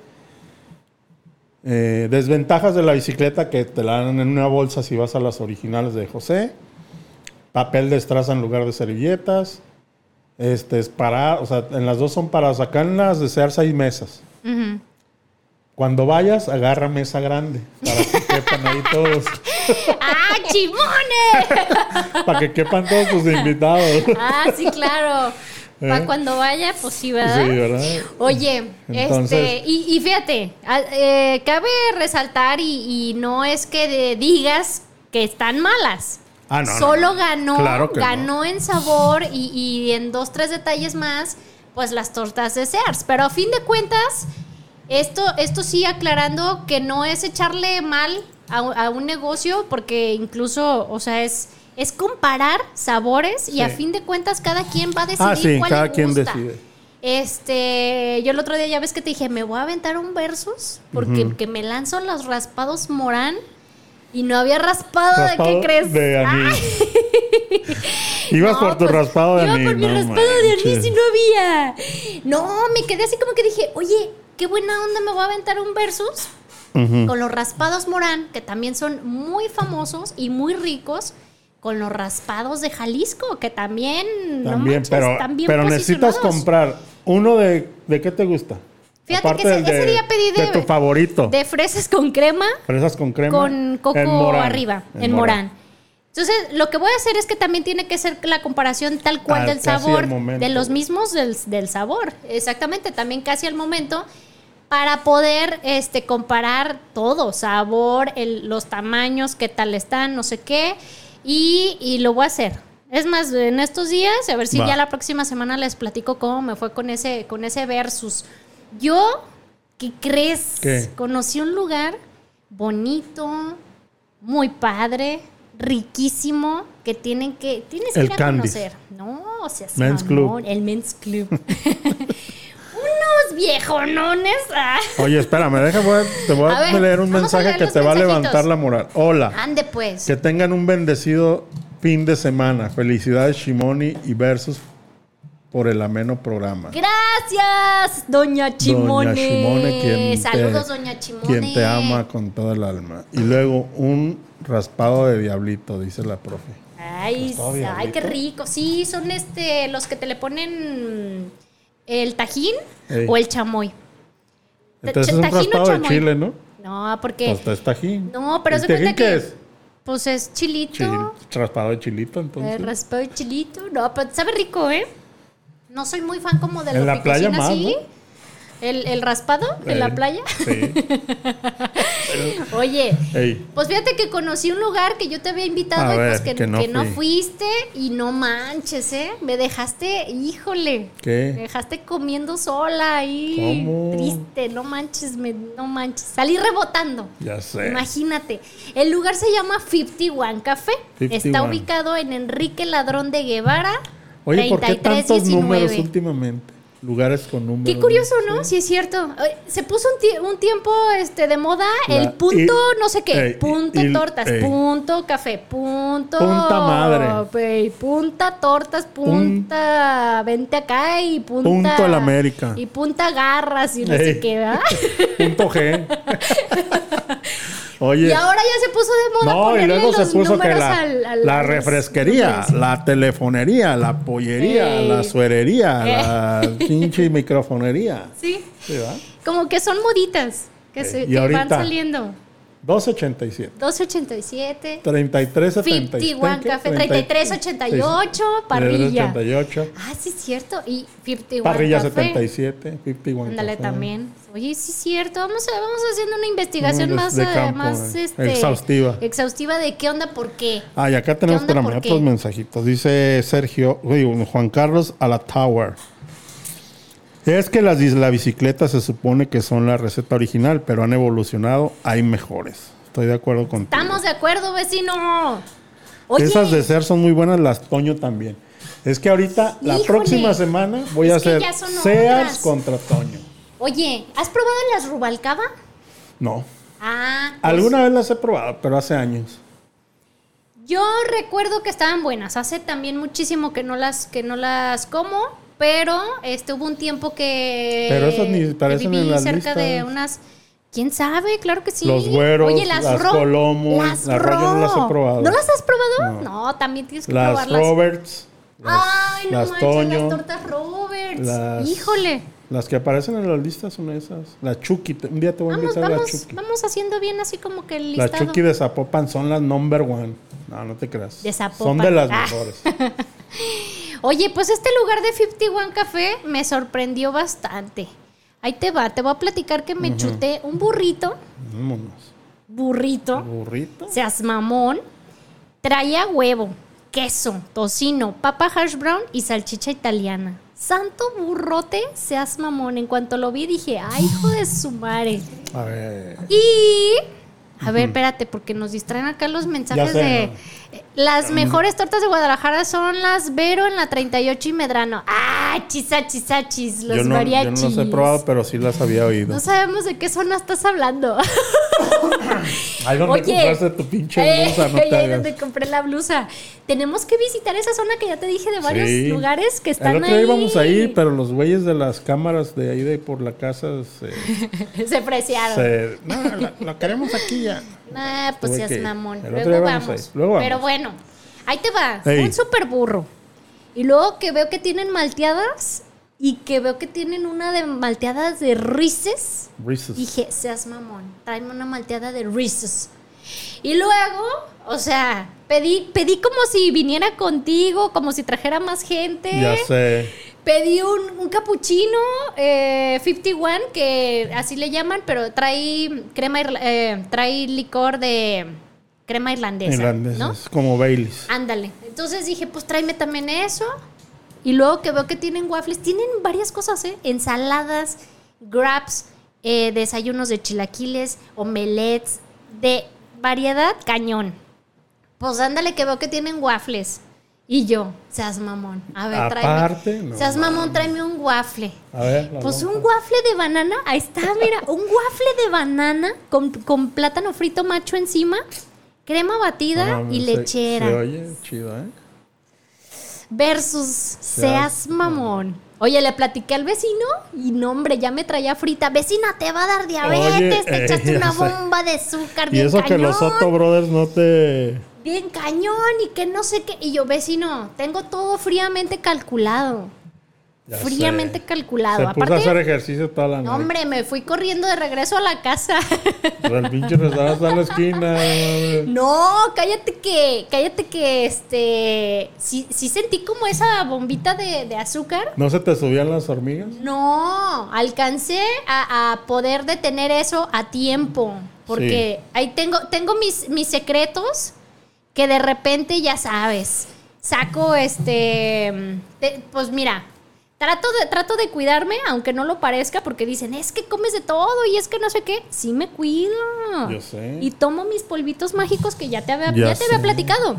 Eh, desventajas de la bicicleta que te la dan en una bolsa si vas a las originales de José. Papel de estraza en lugar de servilletas. Este es para, o sea, en las dos son para sacar en las de Sears hay mesas. Cuando vayas, agarra mesa grande para que quepan ahí todos, ¡Ah, chimones! para que quepan todos tus invitados. ah, sí, claro. ¿Eh? Para cuando vaya, pues sí, ¿verdad? Sí, ¿verdad? Oye, Entonces- este, y, y fíjate, eh, cabe resaltar y, y no es que de- digas que están malas. Ah, no, Solo no. ganó, Claro ganó en sabor y, y en dos, tres detalles más, pues las tortas de Sears. Pero a fin de cuentas, esto, esto sí aclarando que no es echarle mal a, a un negocio, porque incluso, o sea, es, es comparar sabores y a fin de cuentas cada quien va a decidir Ah, sí, cuál cada le quien gusta. decide. Este, yo el otro día ya ves que te dije, me voy a aventar un versus porque que me lanzo los raspados Morán y no había raspado, ¿de qué crees? De Ah, anís. Ibas no, por tu pues, raspado de iba anís. por mi no raspado de anís y no había. No, me quedé así como que dije, oye, qué buena onda me voy a aventar un versus con los raspados Morán, que también son muy famosos y muy ricos. Con los raspados de Jalisco, que también, no También, manches, pero, están bien pero necesitas comprar uno de. ¿De qué te gusta? Fíjate que ese- ese día pedí de- tu favorito. De fresas con crema, Fresas con crema. con coco en Morán. arriba, en, morán. Entonces, lo que voy a hacer es que también tiene que ser la comparación tal cual Al- del sabor, de los mismos del, del sabor. Exactamente, también casi al momento, para poder este, comparar todo, sabor, el- los tamaños, qué tal están, no sé qué, y, y lo voy a hacer. Es más, en estos días, a ver si Va. ya la próxima semana les platico cómo me fue con ese, con ese versus. Yo, ¿qué crees? ¿Qué? Conocí un lugar bonito, muy padre, riquísimo, que tienen que, tienes que El ir a Candies. conocer. No, o sea, Men's Club. el Men's Club. Unos viejonones. ah. Oye, espérame, deja, te voy a, A ver, leer un mensaje leer que te va a levantar la moral. Hola. Ande pues. Que tengan un bendecido fin de semana. Felicidades, Shimoni y Versus por el ameno programa. Gracias, Doña Chimone. Doña Shimone, quien Saludos, te, Doña Chimone. Quien te ama con todo el alma. Y luego un raspado de diablito, dice la profe. Ay, ay, qué rico. Sí, son este los que te le ponen el tajín Ey. o el chamoy. Entonces es un ¿Tajín o raspado de chamoy? chile, ¿no? No, porque Hasta es tajín. No, pero ¿El haz de cuenta que- es? pues es chilito. Chil- raspado de chilito, entonces. Eh, raspado de chilito. No, pero sabe rico, ¿eh? No soy muy fan como de En lo la playa más, así. ¿no? El, el raspado en la Eh, playa. Sí. Oye, Ey, pues fíjate que conocí un lugar que yo te había invitado A y pues ver, que, que no que no fui. fuiste y no manches, ¿eh? Me dejaste, híjole. ¿Qué? Me dejaste comiendo sola ahí. ¿Cómo? Triste, no manches, me- no manches. Salí rebotando. ya sé. Imagínate. El lugar se llama 51 Café. Está 51. ubicado en Enrique Ladrón de Guevara. Oye, ¿por qué tantos 3319. números últimamente? Lugares con números. Qué curioso, ¿no? Sí, es cierto. Se puso un, tie- un tiempo este, de moda La- el punto y- no sé qué, ey, punto y- tortas, ey. punto café, punto... Punta madre. ey, punta tortas, punta vente acá y punta... Punto el América. Y punta garras y no sé qué, ¿verdad? Punto G. Oye. Y ahora ya se puso de moda No, y ponerle luego se los puso que números la, al- al- la a los refresquería, la telefonería, la pollería, la suerería, Eh. la pinche microfonería. Sí, Sí, como que son moditas que, se, Y van saliendo. 287. 287. 3377. 51 café, 3388, parrilla. 88. Ah, sí, es cierto. Y 51 Parrilla café. 77. 51. Ándale también. Oye, sí es cierto. Vamos, a, vamos haciendo una investigación más, eh, campo, más eh, este, exhaustiva. Exhaustiva de qué onda, por qué. Ah, y acá tenemos, espérame, otros mensajitos. Dice Sergio, uy, Juan Carlos a la Tower. Es que las, la bicicleta se supone que son la receta original, pero han evolucionado, hay mejores. Estoy de acuerdo contigo. Estamos de acuerdo, vecino. Oye, Esas de ser son muy buenas, las Toño también. Es que ahorita, la Híjole. próxima semana, voy a hacer Sears contra Toño. oye, ¿has probado las Rubalcaba? No. Ah, pues, Alguna vez las he probado, pero hace años. Yo recuerdo que estaban buenas. Hace también muchísimo que no las que no las como, pero este hubo un tiempo que Pero ni que viví en las cerca de listas. unas ¿Quién sabe? Claro que sí. Los güeros, Oye, las, las ro- Colomos, las las ro- no las he ro. probado. ¿No las has probado? No. No, también tienes que Las probarlas. Roberts. las- Ay, no las manches, Toño. las tortas Roberts. Las- Híjole. Las que aparecen en las listas son esas. La Chucky. Un día te voy a Vamos, invitar a la vamos, Chucky. vamos haciendo bien así como que el listado. Chucky de Zapopan son las number one. No, no te creas. De Zapopan. Son de las Ah. mejores. Oye, pues este lugar de 51 Café me sorprendió bastante. Ahí te va, te voy a platicar que me chuté un burrito, Vámonos. burrito, Burrito. seas mamón, traía huevo, queso, tocino, papa hash brown y salchicha italiana. Santo burrote, seas mamón. En cuanto lo vi dije, ay, hijo de su madre. A ver. Y. A ver, espérate, porque nos distraen acá los mensajes sé, de. ¿no? Eh, Las mejores tortas de Guadalajara son las Vero en la 38 y Medrano. ¡Ah! Chisachis, los yo, no, yo mariachis. no las he probado, pero sí las había oído. No sabemos de qué zona estás hablando. Ahí donde compraste tu pinche eh, blusa, no ahí te hagas. donde compré la blusa. Tenemos que visitar esa zona que ya te dije de varios Sí. lugares que están El otro día ahí. íbamos a ir, pero los güeyes de las cámaras de ahí de por la casa se... Se preciaron. se- no, la queremos aquí ya. Ah, pues seas mamón. Luego vamos. Luego vamos. Pero bueno, ahí te va. Ey. Un super burro. Y luego que veo que tienen malteadas y que veo que tienen una de malteadas de Reese's. Reese's. Dije, seas mamón, tráeme una malteada de Reese's. Y luego, o sea, pedí, pedí como si viniera contigo, como si trajera más gente. Ya sé. Pedí un, un capuchino eh, 51, que así le llaman, pero trae crema, eh, trae licor de crema irlandesa, Irlandés, ¿no? es como Baileys. Ándale. Entonces dije, pues tráeme también eso. Y luego que veo que tienen waffles, tienen varias cosas, ¿eh? Ensaladas, grabs, eh, desayunos de chilaquiles, omelets, de variedad cañón. Pues ándale que veo que tienen waffles. Y yo, seas mamón. A ver, Aparte, tráeme. no seas mamón, tráeme un waffle. A ver. Pues un waffle de banana, ahí está, mira, un waffle de banana con, con plátano frito macho encima, crema batida No, y se- lechera. Se oye chido, ¿eh? Versus seas mamón. Oye, le platiqué al vecino y no, hombre, ya me traía frita. Vecina, te va a dar diabetes, Oye, te eh, echaste una sé. bomba de azúcar Y bien eso cañón. que los Soto Brothers no te... Bien cañón y que no sé qué. Y yo, vecino, tengo todo fríamente calculado. Ya fríamente sé. calculado. Se puso a Aparte, hacer ejercicio toda la no, noche. hombre, me fui corriendo de regreso a la casa. Pero el pinche restaurante en la esquina. No, cállate que, cállate que, este, sí, sí sentí como esa bombita de, de azúcar. ¿No se te subían las hormigas? No, alcancé a, a poder detener eso a tiempo, porque ahí tengo, tengo mis, mis secretos que de repente ya sabes, saco este, te- pues mira. Trato de, trato de cuidarme, aunque no lo parezca, porque dicen, es que comes de todo y es que no sé qué. Sí me cuido. Yo sé. Y tomo mis polvitos mágicos que ya te había, Ya ya te había platicado.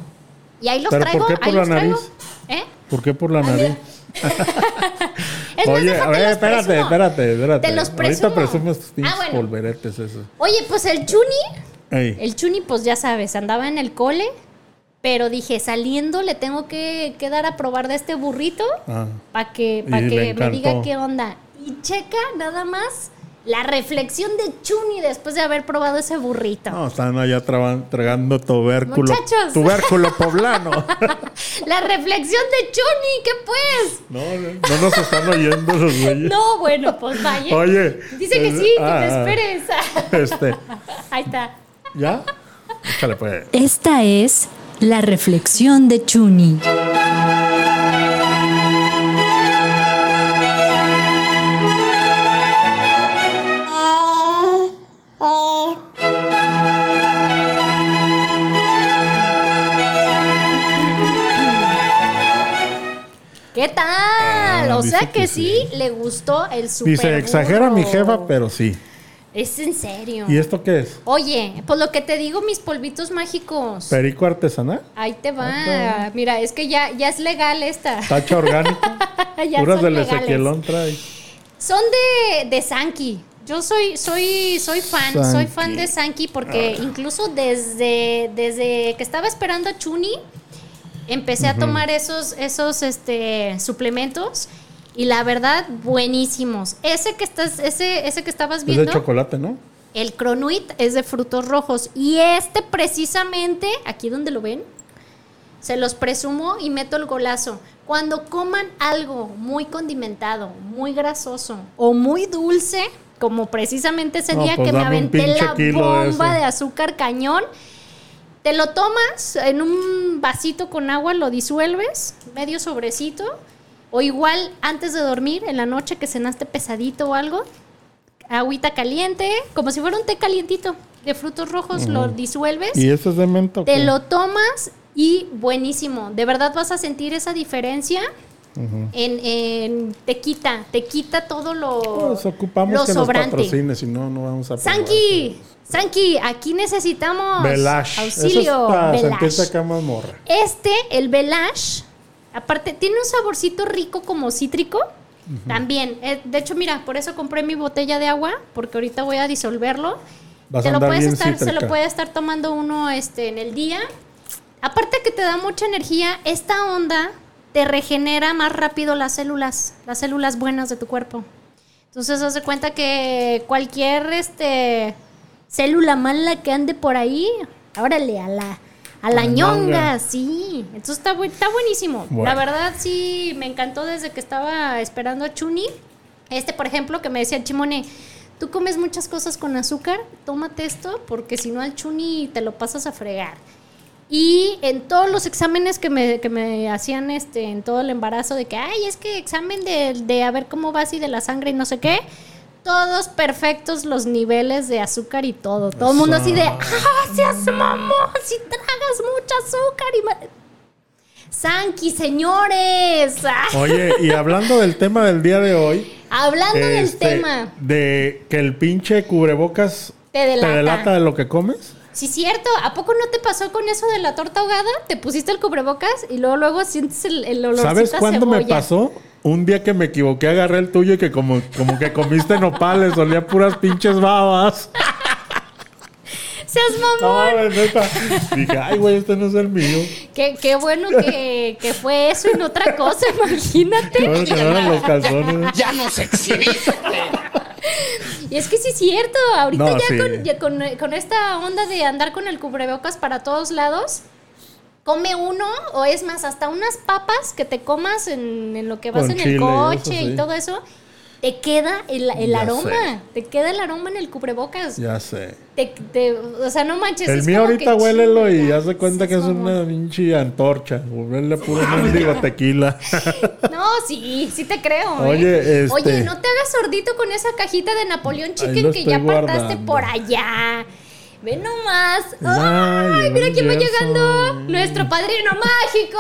Y ahí los ¿Pero por traigo. qué por ahí la los traigo. nariz? ¿Eh? ¿Por qué por la nariz? Es más, Oye, a ver, espérate, presumo. espérate, espérate. Te los presumo. Ahorita presumes tus Ah, bueno. polveretes esos. Oye, pues el Chuni, Ey, el Chuni, pues ya sabes, andaba en el cole, pero dije, saliendo le tengo que, que dar a probar de este burrito ah, para que, pa que me diga qué onda. Y checa nada más La reflexión de Chuni después de haber probado ese burrito. No, están allá tragando tubérculo. Muchachos. Tubérculo poblano. La reflexión de Chuni, ¿qué pues? no, no, no nos están oyendo los güeyes. No, bueno, pues vaya. Oye. Dice que es- sí, que ah, te ah, esperes. Este, Ahí está. ¿ya? Échale pues. Esta es la reflexión de Chuni. ¿Qué tal? Ah, o sea que, que sí, sí. le gustó el super Dice, exagera mi burro". jefa, pero sí. Es en serio. ¿Y esto qué es? Oye, pues lo que te digo, mis polvitos mágicos. ¿Perico artesanal? Ahí te va. Mira, es que ya, ya es legal esta. ¿Tacha orgánica? Ya Puras del legales. Ezequielón trae. Son de, de Sanki. Yo soy, soy, soy fan, soy Sankey. fan de Sanki porque Ah. incluso desde, desde que estaba esperando a Chuni, empecé a tomar esos, esos este, suplementos y la verdad, buenísimos. Ese que estás, ese, ese que estabas Es de viendo, chocolate, ¿no? el Cronuit es de frutos rojos. Y este precisamente, aquí donde lo ven, se los presumo y meto el golazo. Cuando coman algo muy condimentado, muy grasoso o muy dulce, como precisamente ese No, día pues que me aventé la de bomba ese. de azúcar cañón, te lo tomas en un vasito con agua, lo disuelves, medio sobrecito, o igual antes de dormir, en la noche que cenaste pesadito o algo, agüita caliente, como si fuera un té calientito de frutos rojos, lo disuelves, ¿Y ese es de menta? te lo tomas y buenísimo. De verdad vas a sentir esa diferencia. en, en- te quita, te quita todo lo, Pues ocupamos lo que sobrante. nos si no, no vamos a... Sanki, Sanki, aquí necesitamos Belash. auxilio. Eso es para Belash. sentirse acá más morra. Este, el Belash, aparte, tiene un saborcito rico como cítrico. También, eh, de hecho, mira, por eso compré mi botella de agua, porque ahorita voy a disolverlo. Vas Te a lo puedes estar, se lo puede estar tomando uno este, en el día. Aparte que te da mucha energía, esta onda te regenera más rápido las células, las células buenas de tu cuerpo. Entonces, haz de cuenta que cualquier este, célula mala que ande por ahí, órale, a la, a la La ñonga, sí. Entonces está, bu- está buenísimo. Bueno. La verdad, sí, me encantó desde que estaba esperando a Chuni. Este, por ejemplo, que me decía Chimone, tú comes muchas cosas con azúcar, tómate esto, porque si no al Chuni te lo pasas a fregar. Y en todos los exámenes que me, que me hacían este, en todo el embarazo, de que, ay, es que examen de, de a ver cómo vas y de la sangre y no sé qué, todos perfectos los niveles de azúcar y todo. Todo el mundo así de, ah, seas mamón, si tragas mucho azúcar y... ma-". Sanki, señores. Oye, y hablando del tema del día de hoy... Hablando del este, tema, De que el pinche cubrebocas Te delata. de lo que comes. Sí cierto, ¿a poco no te pasó con eso de la torta ahogada? Te pusiste el cubrebocas y luego luego sientes el, el olorcito ¿Sabes cuándo me pasó? Un día que me equivoqué, agarré el tuyo y que como, como que comiste nopales, olía puras pinches babas. Seas mamón. No, neta. Dije, ay, güey, este no es el mío. Qué, qué bueno que, que fue eso y no otra cosa, imagínate. Bueno, que no eran los calzones. Ya nos exhibiste. Y es que sí es cierto, ahorita No, ya, sí. con, ya con, con esta onda de andar con el cubrebocas para todos lados, come uno, o es más, hasta unas papas que te comas en, en lo que vas Con en chile el eso, coche y todo eso, te queda el, aroma, sé. te queda el aroma en el cubrebocas. Ya sé. Te- te- o sea, no manches. El mío ahorita huélelo y haz de cuenta que es una pinche antorcha. Huele puro mendigo tequila. No, sí, sí te creo. ¿eh? Oye, este- Oye, no te hagas sordito con esa cajita de Napoleón Chicken que ya apartaste por allá. Ve nomás. Ay, ¡Ay! Mira quién va llegando. Nuestro padrino mágico.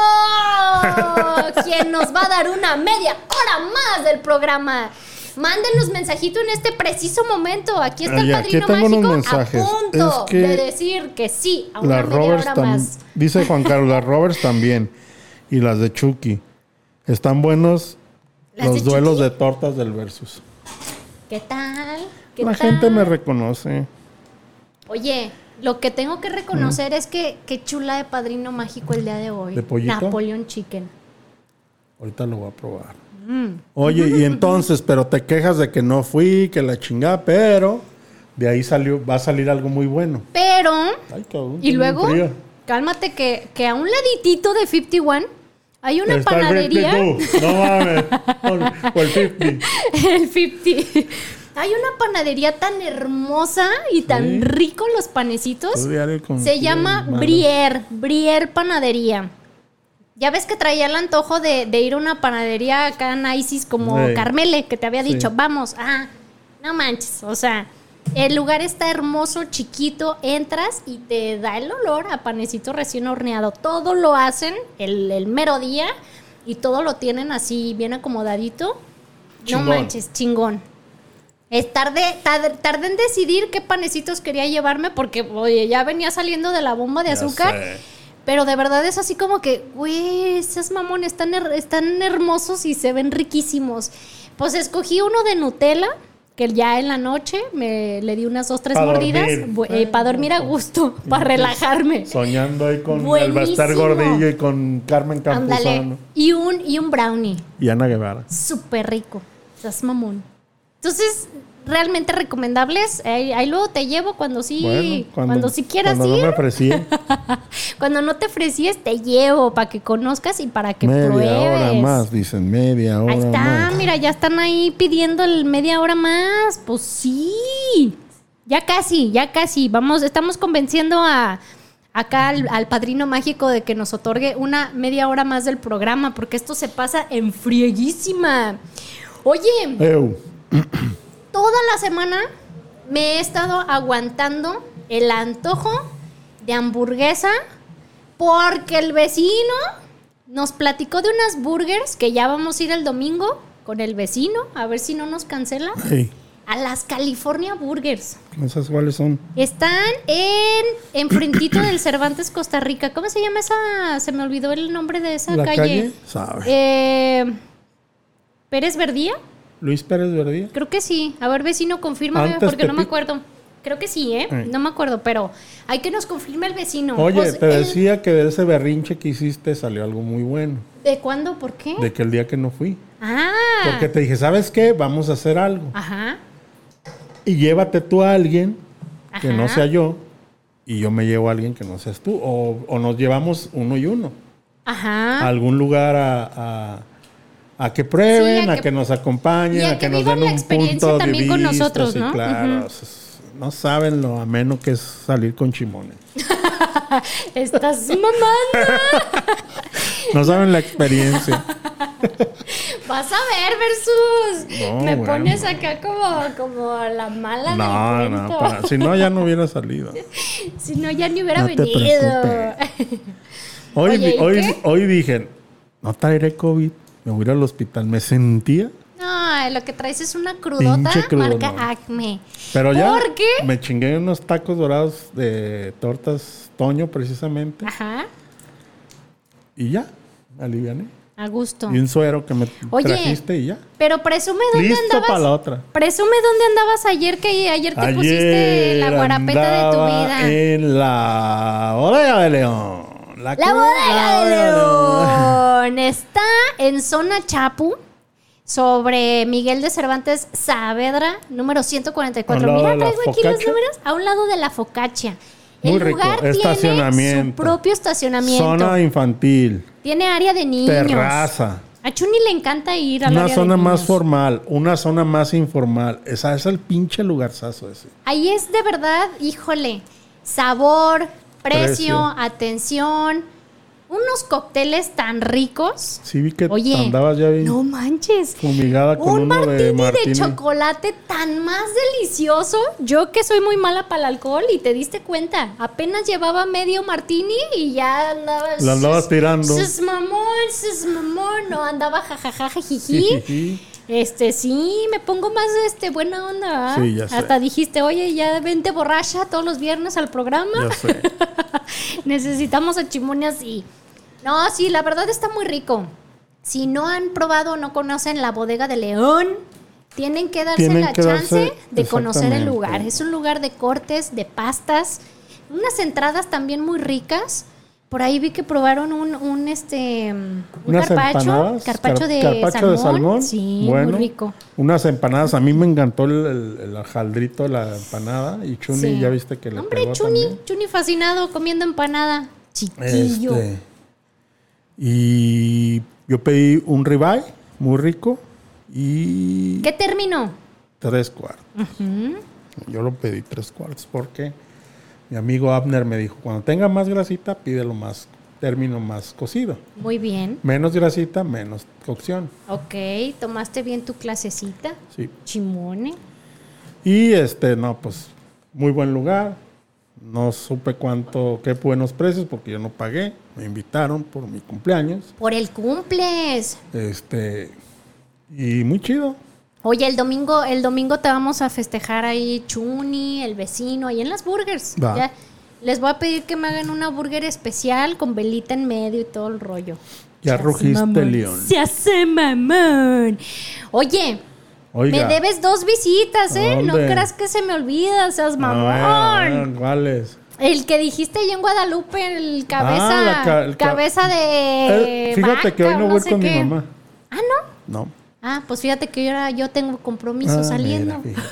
quien nos va a dar una media hora más del programa. Mándenos mensajito en este preciso momento. Aquí está el Ay, aquí padrino tengo unos mágico a punto Es que de decir que sí a una Las media hora más. Dice Juan Carlos, las Roberts también. Y las de Chucky. Están buenos ¿Las los de duelos Chucky? de tortas del Versus. ¿Qué tal? ¿Qué La tal? gente me reconoce. Oye, lo que tengo que reconocer es que qué chula de padrino mágico el día de hoy. ¿De pollito? Napoleon Chicken. Ahorita lo voy a probar. Oye, y entonces, pero te quejas de que no fui, que la chingada, pero de ahí salió, va a salir algo muy bueno. Pero, Ay, cabrón, y luego, cálmate que, que a un laditito de 51 hay una Está el panadería. 52. No mames. O- O el 50. el 50. Hay una panadería tan hermosa y tan Sí. rico los panecitos. Se llama. Brier, Brier Panadería. Ya ves que traía el antojo de, de ir a una panadería acá en Isis como Sí. Carmele, que te había Sí. dicho, vamos, ah, no manches, o sea, el lugar está hermoso, chiquito, entras y te da el olor a panecito recién horneado. Todo lo hacen el, el mero día y todo lo tienen así bien acomodadito. Chingón. No manches, chingón. Es tarde, tar- tardé en decidir qué panecitos quería llevarme porque, oye, ya venía saliendo de la bomba de Ya azúcar. sé. Pero de verdad es así como que, güey, esos mamones están, her- están hermosos y se ven riquísimos. Pues escogí uno de Nutella, que ya en la noche me le di unas dos, tres Pa' mordidas dormir. para dormir a gusto, para relajarme. Soñando ahí con el Buenísimo. Bastar Gordillo y con Carmen. Campuzano. Y un, y un brownie. Y Ana Guevara. súper rico. Estás mamón. Entonces, realmente recomendables. Ahí, ahí luego te llevo cuando sí, cuando, sí quieras cuando ir. no me ofrecí. Cuando no te ofrecies, te llevo para que conozcas y para que media pruebes. hora más, dicen, media hora Ahí está, más. mira, ya están ahí pidiendo el media hora más. Pues sí. Ya casi, ya casi. Vamos, estamos convenciendo a acá al, al padrino mágico de que nos otorgue una media hora más del programa, porque esto se pasa en frieguísima. Oye, Eu. toda la semana me he estado aguantando el antojo de hamburguesa porque el vecino nos platicó de unas burgers que ya vamos a ir el domingo con el vecino a ver si no nos cancela Ey, a las California Burgers. ¿Esas cuáles son? Están en enfrentito del Cervantes Costa Rica. ¿Cómo se llama esa? Se me olvidó el nombre de esa ¿La calle. calle? Sabe. Eh, Pérez Verdía. Luis Pérez Verdía. Creo que sí. A ver, vecino, confírmame Antes porque no me acuerdo. Creo que sí, ¿eh? No me acuerdo, pero hay que nos confirme el vecino. Oye, Pues, te decía que de ese berrinche que hiciste salió algo muy bueno. ¿De cuándo? ¿Por qué? De que el día que no fui. Ah. Porque te dije, ¿sabes qué? Vamos a hacer algo. Ajá. Y llévate tú a alguien que no sea yo. Y yo me llevo a alguien que no seas tú. O, o nos llevamos uno y uno. Ajá. A algún lugar a, a, a que prueben, Sí, a a, que- que, nos acompañen, a a, que, que nos den un punto también de con vista, nosotros, sí, ¿no? claro. No saben lo ameno que es salir con chimones. Estás mamando. No saben la experiencia. Vas a ver, Versus. No, Me bueno. pones acá como, como la mala No, del no, para- si no ya no hubiera salido. Si no, ya ni hubiera No venido. Hoy, Oye, di- ¿y hoy, hoy dije, no traeré COVID, me voy a ir al hospital. Me sentía, No, lo que traes es una crudota crudo, marca no. Acme. pero ya ¿Por qué? me chingué unos tacos dorados de tortas Toño precisamente Ajá. y ya, aliviané. A gusto. Y un suero que me Oye, trajiste y ya. Pero presume dónde Listo andabas. para la otra. Presume dónde andabas ayer que ayer te pusiste la guarapeta de tu vida. En la bodega de León. La bodega de León. Está en zona Chapu, sobre Miguel de Cervantes Saavedra, número 144. ¿A un lado Mira, la traigo aquí los números a un lado de la focaccia. Muy El rico. lugar tiene su propio estacionamiento. Zona infantil. Tiene área de niños. Terraza. A Chuni le encanta ir al Una área zona de más formal, una zona más informal. Esa es el pinche lugarzazo ese. Ahí es de verdad, híjole, sabor, precio, Precio. atención, unos cócteles tan ricos. Sí vi que Oye, andabas ya bien no manches. fumigada con Un uno martini de chocolate tan más delicioso. Yo que soy muy mala para el alcohol y te diste cuenta. Apenas llevaba medio martini y ya andaba. La andabas tirando. Sus mamón, sus mamón. No, andaba jajaja, jiji. Este, sí, me pongo más este buena onda. Sí, ya sé. Hasta dijiste, oye, ya vente borracha todos los viernes al programa. Ya sé. Necesitamos a Chimone así. No, sí, la verdad está muy rico. Si no han probado o no conocen la bodega de León, tienen que darse Tienen la que chance darse- de conocer el lugar. Es un lugar de cortes, de pastas, unas entradas también muy ricas. Por ahí vi que probaron un, un este un Unas carpacho, carpacho, car- de, carpacho salmón. de salmón. Sí, bueno, muy rico. Unas empanadas. A mí me encantó el, el, el de la empanada. Y Chuni, Sí. ya viste que le Hombre, pegó Chuni, también. Chuni fascinado comiendo empanada. Chiquillo. Este, y yo pedí un ribeye muy rico y ¿Qué término? tres cuartos. Yo lo pedí tres cuartos porque mi amigo Abner me dijo, cuando tenga más grasita, pídelo más, término más cocido. Muy bien. Menos grasita, menos cocción. Ok, tomaste bien tu clasecita. Sí. Chimone. Y este, no, pues, muy buen lugar. No supe cuánto, qué buenos precios, porque yo no pagué. Me invitaron por mi cumpleaños. Por el cumples. Este, y muy chido. Oye, el domingo, el domingo te vamos a festejar ahí Chuni, el vecino, ahí en las burgers. Va. Ya, les voy a pedir que me hagan una burger especial con velita en medio y todo el rollo. Ya Se rugiste. León. Se hace mamón. Oye, Oiga. me debes dos visitas, ¿eh? No creas que se me olvida, seas mamón. Ver, ¿Cuáles? El que dijiste ahí en Guadalupe, el cabeza, Ah, ca- el cabeza de Eh, fíjate que hoy no o voy con qué. mi mamá. Ah, ¿no? No. Ah, pues fíjate que ahora yo tengo compromiso Ah, saliendo. mira.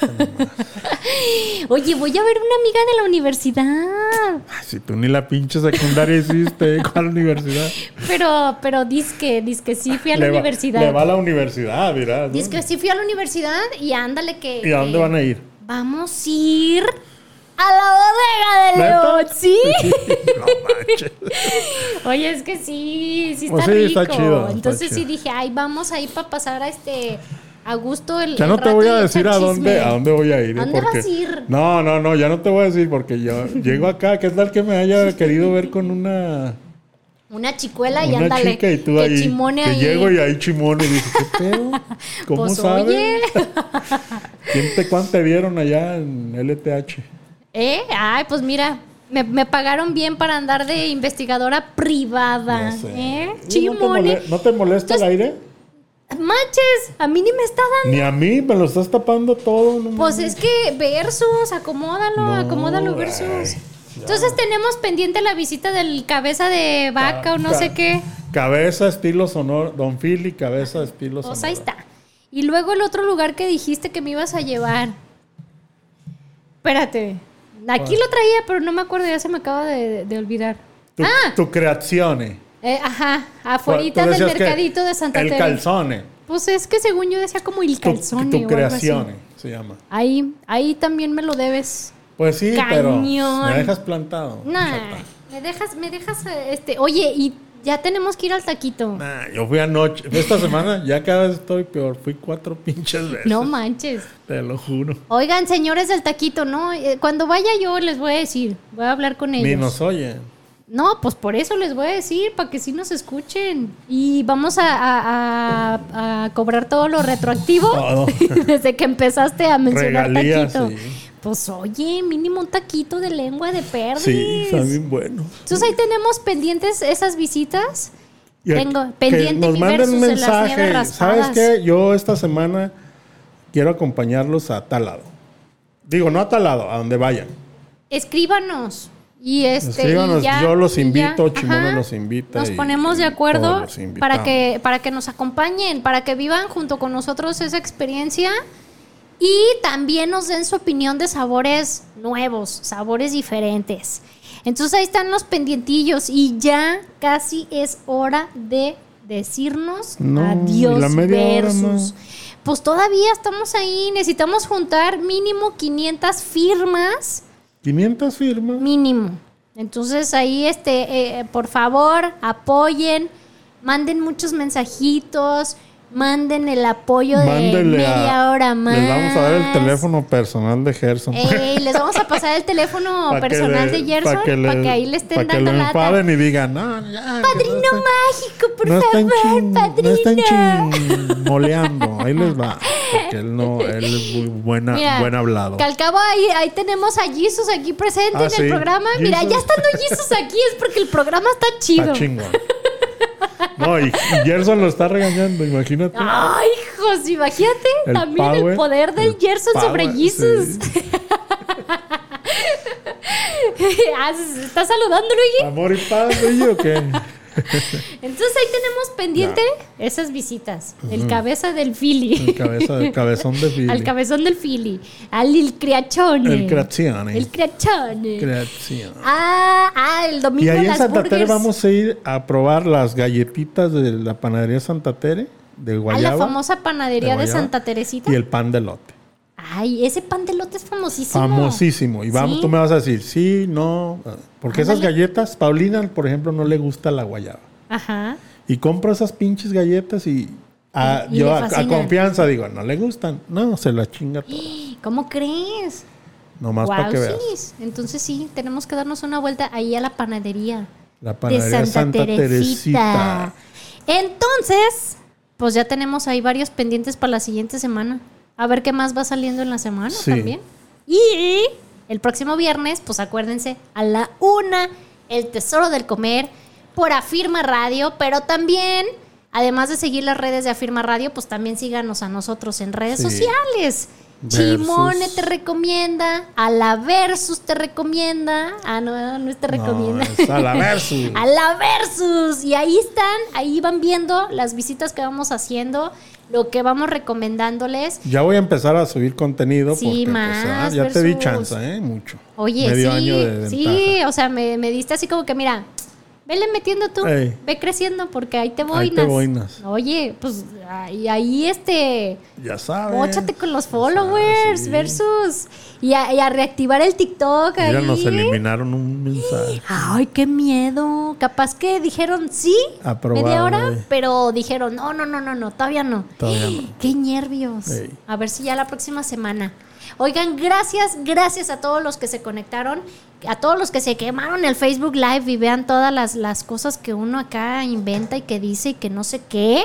Oye, voy a ver una amiga de la universidad. Ay, si tú ni la pinche secundaria hiciste, ¿cuál universidad? Pero, pero que que sí fui a la Le va- universidad. Le va a la universidad, mira. ¿no? Dice que sí fui a la universidad y ándale que. ¿Y a dónde van a ir? Vamos a ir a la bodega de. León. Sí. no manches. Oye, es que sí, sí está Pues sí, rico. está chido, está Entonces sí chido. dije, ay, vamos ahí para pasar a este a gusto el. Ya el no te voy a decir a dónde, a dónde voy a ir. ¿A dónde porque... vas a ir? No, no, no, ya no te voy a decir porque yo llego acá. ¿Qué tal que me haya querido ver con una, Una chicuela y ándale. chica y tú que ahí? chimone que ahí. llego y ahí chimone y dices, ¿qué pedo? ¿Cómo Pues, sabes? oye. ¿Quién te, ¿Cuánto te vieron allá en LTH? ¿Eh? Ay, pues mira, me, me pagaron bien para andar de investigadora privada. Sé. ¿Eh? ¿Y ¿No Chimone. ¿No te molesta el aire? Manches, a mí ni me está dando. Ni a mí, me lo estás tapando todo. no Pues es que versus, acomódalo, No, acomódalo ay, versus. Entonces tenemos pendiente la visita del cabeza de vaca o no sé qué. Cabeza estilo sonoro. Don Philly, cabeza estilo sonoro. Pues ahí está. Y luego el otro lugar que dijiste que me ibas a llevar. Espérate. Aquí lo traía, pero no me acuerdo, ya se me acaba de, de olvidar. Tu, ah, tu creazione. eh, ajá, Tú afuerita del mercadito de Santa El Teresa. calzone. Pues es que según yo decía como el Tu, calzone tu así. creazione se llama. Ahí, ahí también me lo debes. Pues sí, pero Cañón. me dejas plantado. Nah, me dejas, me dejas, este, oye, y ya tenemos que ir al taquito. Nah, yo fui anoche. Esta semana ya cada vez estoy peor. Fui cuatro pinches veces. No manches. Te lo juro. Oigan, señores del taquito, ¿no? Eh, Cuando vaya yo les voy a decir, voy a hablar con ellos. Ni nos oyen. No, pues por eso les voy a decir, para que sí nos escuchen. Y vamos a, a- a- a cobrar todo lo retroactivo Todo. desde que empezaste a mencionar Regalías, taquito. sí. Pues oye, mínimo un taquito de lengua de perdiz. Sí, está bien bueno. Entonces ahí tenemos pendientes esas visitas. Y Tengo pendiente nos mi manden un las mensaje. ¿Sabes qué? Yo esta semana quiero acompañarlos a tal lado. Digo, no a tal lado, a donde vayan. Escríbanos. Y este, Escríbanos, y ya, yo los invito. Chimone los invita Nos y- ponemos de acuerdo para que, para que nos acompañen, para que vivan junto con nosotros esa experiencia y también nos den su opinión de sabores nuevos, sabores diferentes. Entonces ahí están los pendientillos y ya casi es hora de decirnos No, adiós la media hora, versus. Pues todavía estamos ahí, necesitamos juntar mínimo 500 firmas 500 firmas. mínimo. Entonces ahí, este, eh, por favor, apoyen, manden muchos mensajitos, manden el apoyo de media a- hora más. Les vamos a dar el teléfono personal de Gerson. Ey, les vamos a pasar el teléfono que personal le- de Gerson pa' que para le- que ahí le estén pa' que dando lo lata. enfaden y digan, no, ya. que Padrino no mágico, por no favor, chin- padrino. No chinmoleando. Ahí les va. Porque él no, él es muy buena, Mira, buen hablado. Que al cabo ahí, ahí tenemos a Jesus aquí presente Ah, en el sí, programa. Mira, Jesus. ya estando Jesus aquí es porque el programa está chido. Está chingón. No, y, y Gerson lo está regañando, imagínate. Ay, hijos, imagínate El también el poder del el Gerson sobre Jesus. sí. Ah, ¿se ¿Estás saludando, Luigi? Amor y paz, Luigi, ¿o qué? Entonces ahí tenemos pendiente esas visitas. El cabeza del Fili. El cabeza, el cabezón de Fili. Al cabezón del Fili. Al il criachone. El creazione. El criachone. Creazione. Ah, ah, el domingo Y ahí en Santa Tere vamos a ir a probar las galletitas de la panadería Santa Tere de a Guayaba. la famosa panadería de, Guayaba, Santa Teresita. Y el pan de lote. Ay, ese pan de lote es famosísimo. Famosísimo. Y vamos, Sí. tú me vas a decir, sí, no. Porque esas galletas, Paulina, por ejemplo, no le gusta la guayaba. Ajá. Y compro esas pinches galletas y, a- Y- y yo a, confianza digo, no le gustan. No, se la chinga todo. ¿Cómo crees? Nomás para que veas. Entonces sí, tenemos que darnos una vuelta ahí a la panadería. La de panadería Santa, Santa, Teresita. Teresita. Entonces, pues ya tenemos ahí varios pendientes para la siguiente semana. A ver qué más va saliendo en la semana Sí. también. Y el próximo viernes, pues acuérdense, a la una, el Tesoro del Comer por Afirma Radio, pero también, además de seguir las redes de Afirma Radio, pues también síganos a nosotros en redes Sí. sociales. Versus. Chimone te recomienda, a la Versus te recomienda, ah no, no te recomienda. No, a la versus. A la Versus. Y ahí están, ahí van viendo las visitas que vamos haciendo, lo que vamos recomendándoles. Ya voy a empezar a subir contenido Sí, porque pues, más, ah, ya te di chance, ¿eh? Mucho. Oye, Medio sí, año de sí, o sea, me, me diste así como que, mira, vele metiendo tú, Ey. ve creciendo porque ahí te Ahí voy. te boinas. Oye, pues ahí, ahí este, Ya sabes. móchate con los followers sí. versus y a, y a reactivar el TikTok Mira, ahí. nos eliminaron un mensaje. Ay, qué miedo. Capaz que dijeron sí, Aprobado, media hora, eh. pero dijeron no, no, no, no, no, todavía no. Todavía no. Qué nervios. A ver si ya la próxima semana. Oigan, gracias, gracias a todos los que se conectaron, a todos los que se quemaron el Facebook Live y vean todas las, las cosas que uno acá inventa y que dice y que no sé qué.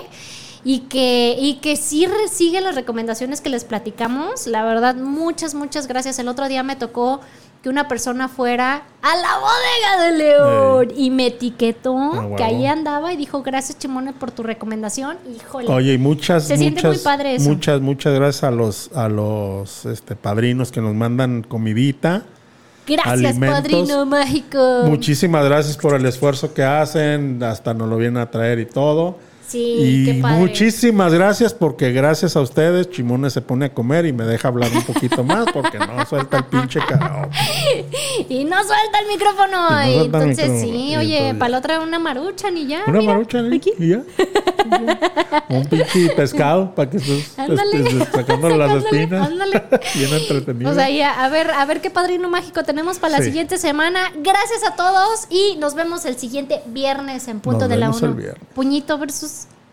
Y que, y que sí sigue las recomendaciones que les platicamos. La verdad, muchas, muchas gracias. El otro día me tocó que una persona fuera a la bodega de León y me etiquetó Ah, que ahí andaba y dijo gracias Chimone por tu recomendación. Híjole. Oye, y muchas, Se siente muchas, muy padre eso. muchas, muchas gracias a los, a los este, padrinos que nos mandan comidita. Gracias, alimentos. padrino mágico. Muchísimas gracias por el esfuerzo que hacen, hasta nos lo vienen a traer y todo. Sí, y qué padre. muchísimas gracias porque gracias a ustedes Chimone se pone a comer y me deja hablar un poquito más porque no suelta el pinche karaoke. Y no suelta el micrófono. Y no Y suelta el entonces, micrófono. sí, Y oye, entonces- para la otra una marucha ni ya. Una mira, marucha ¿eh? aquí. y ya. Un pinche pescado para que estés Ándale. este, sacándole las espinas. ándale. Bien entretenido. Pues ahí, a a ver, a ver qué padrino mágico tenemos para la Sí. siguiente semana. Gracias a todos y nos vemos el siguiente viernes en punto Nos de la vemos 1. el viernes. Puñito versus.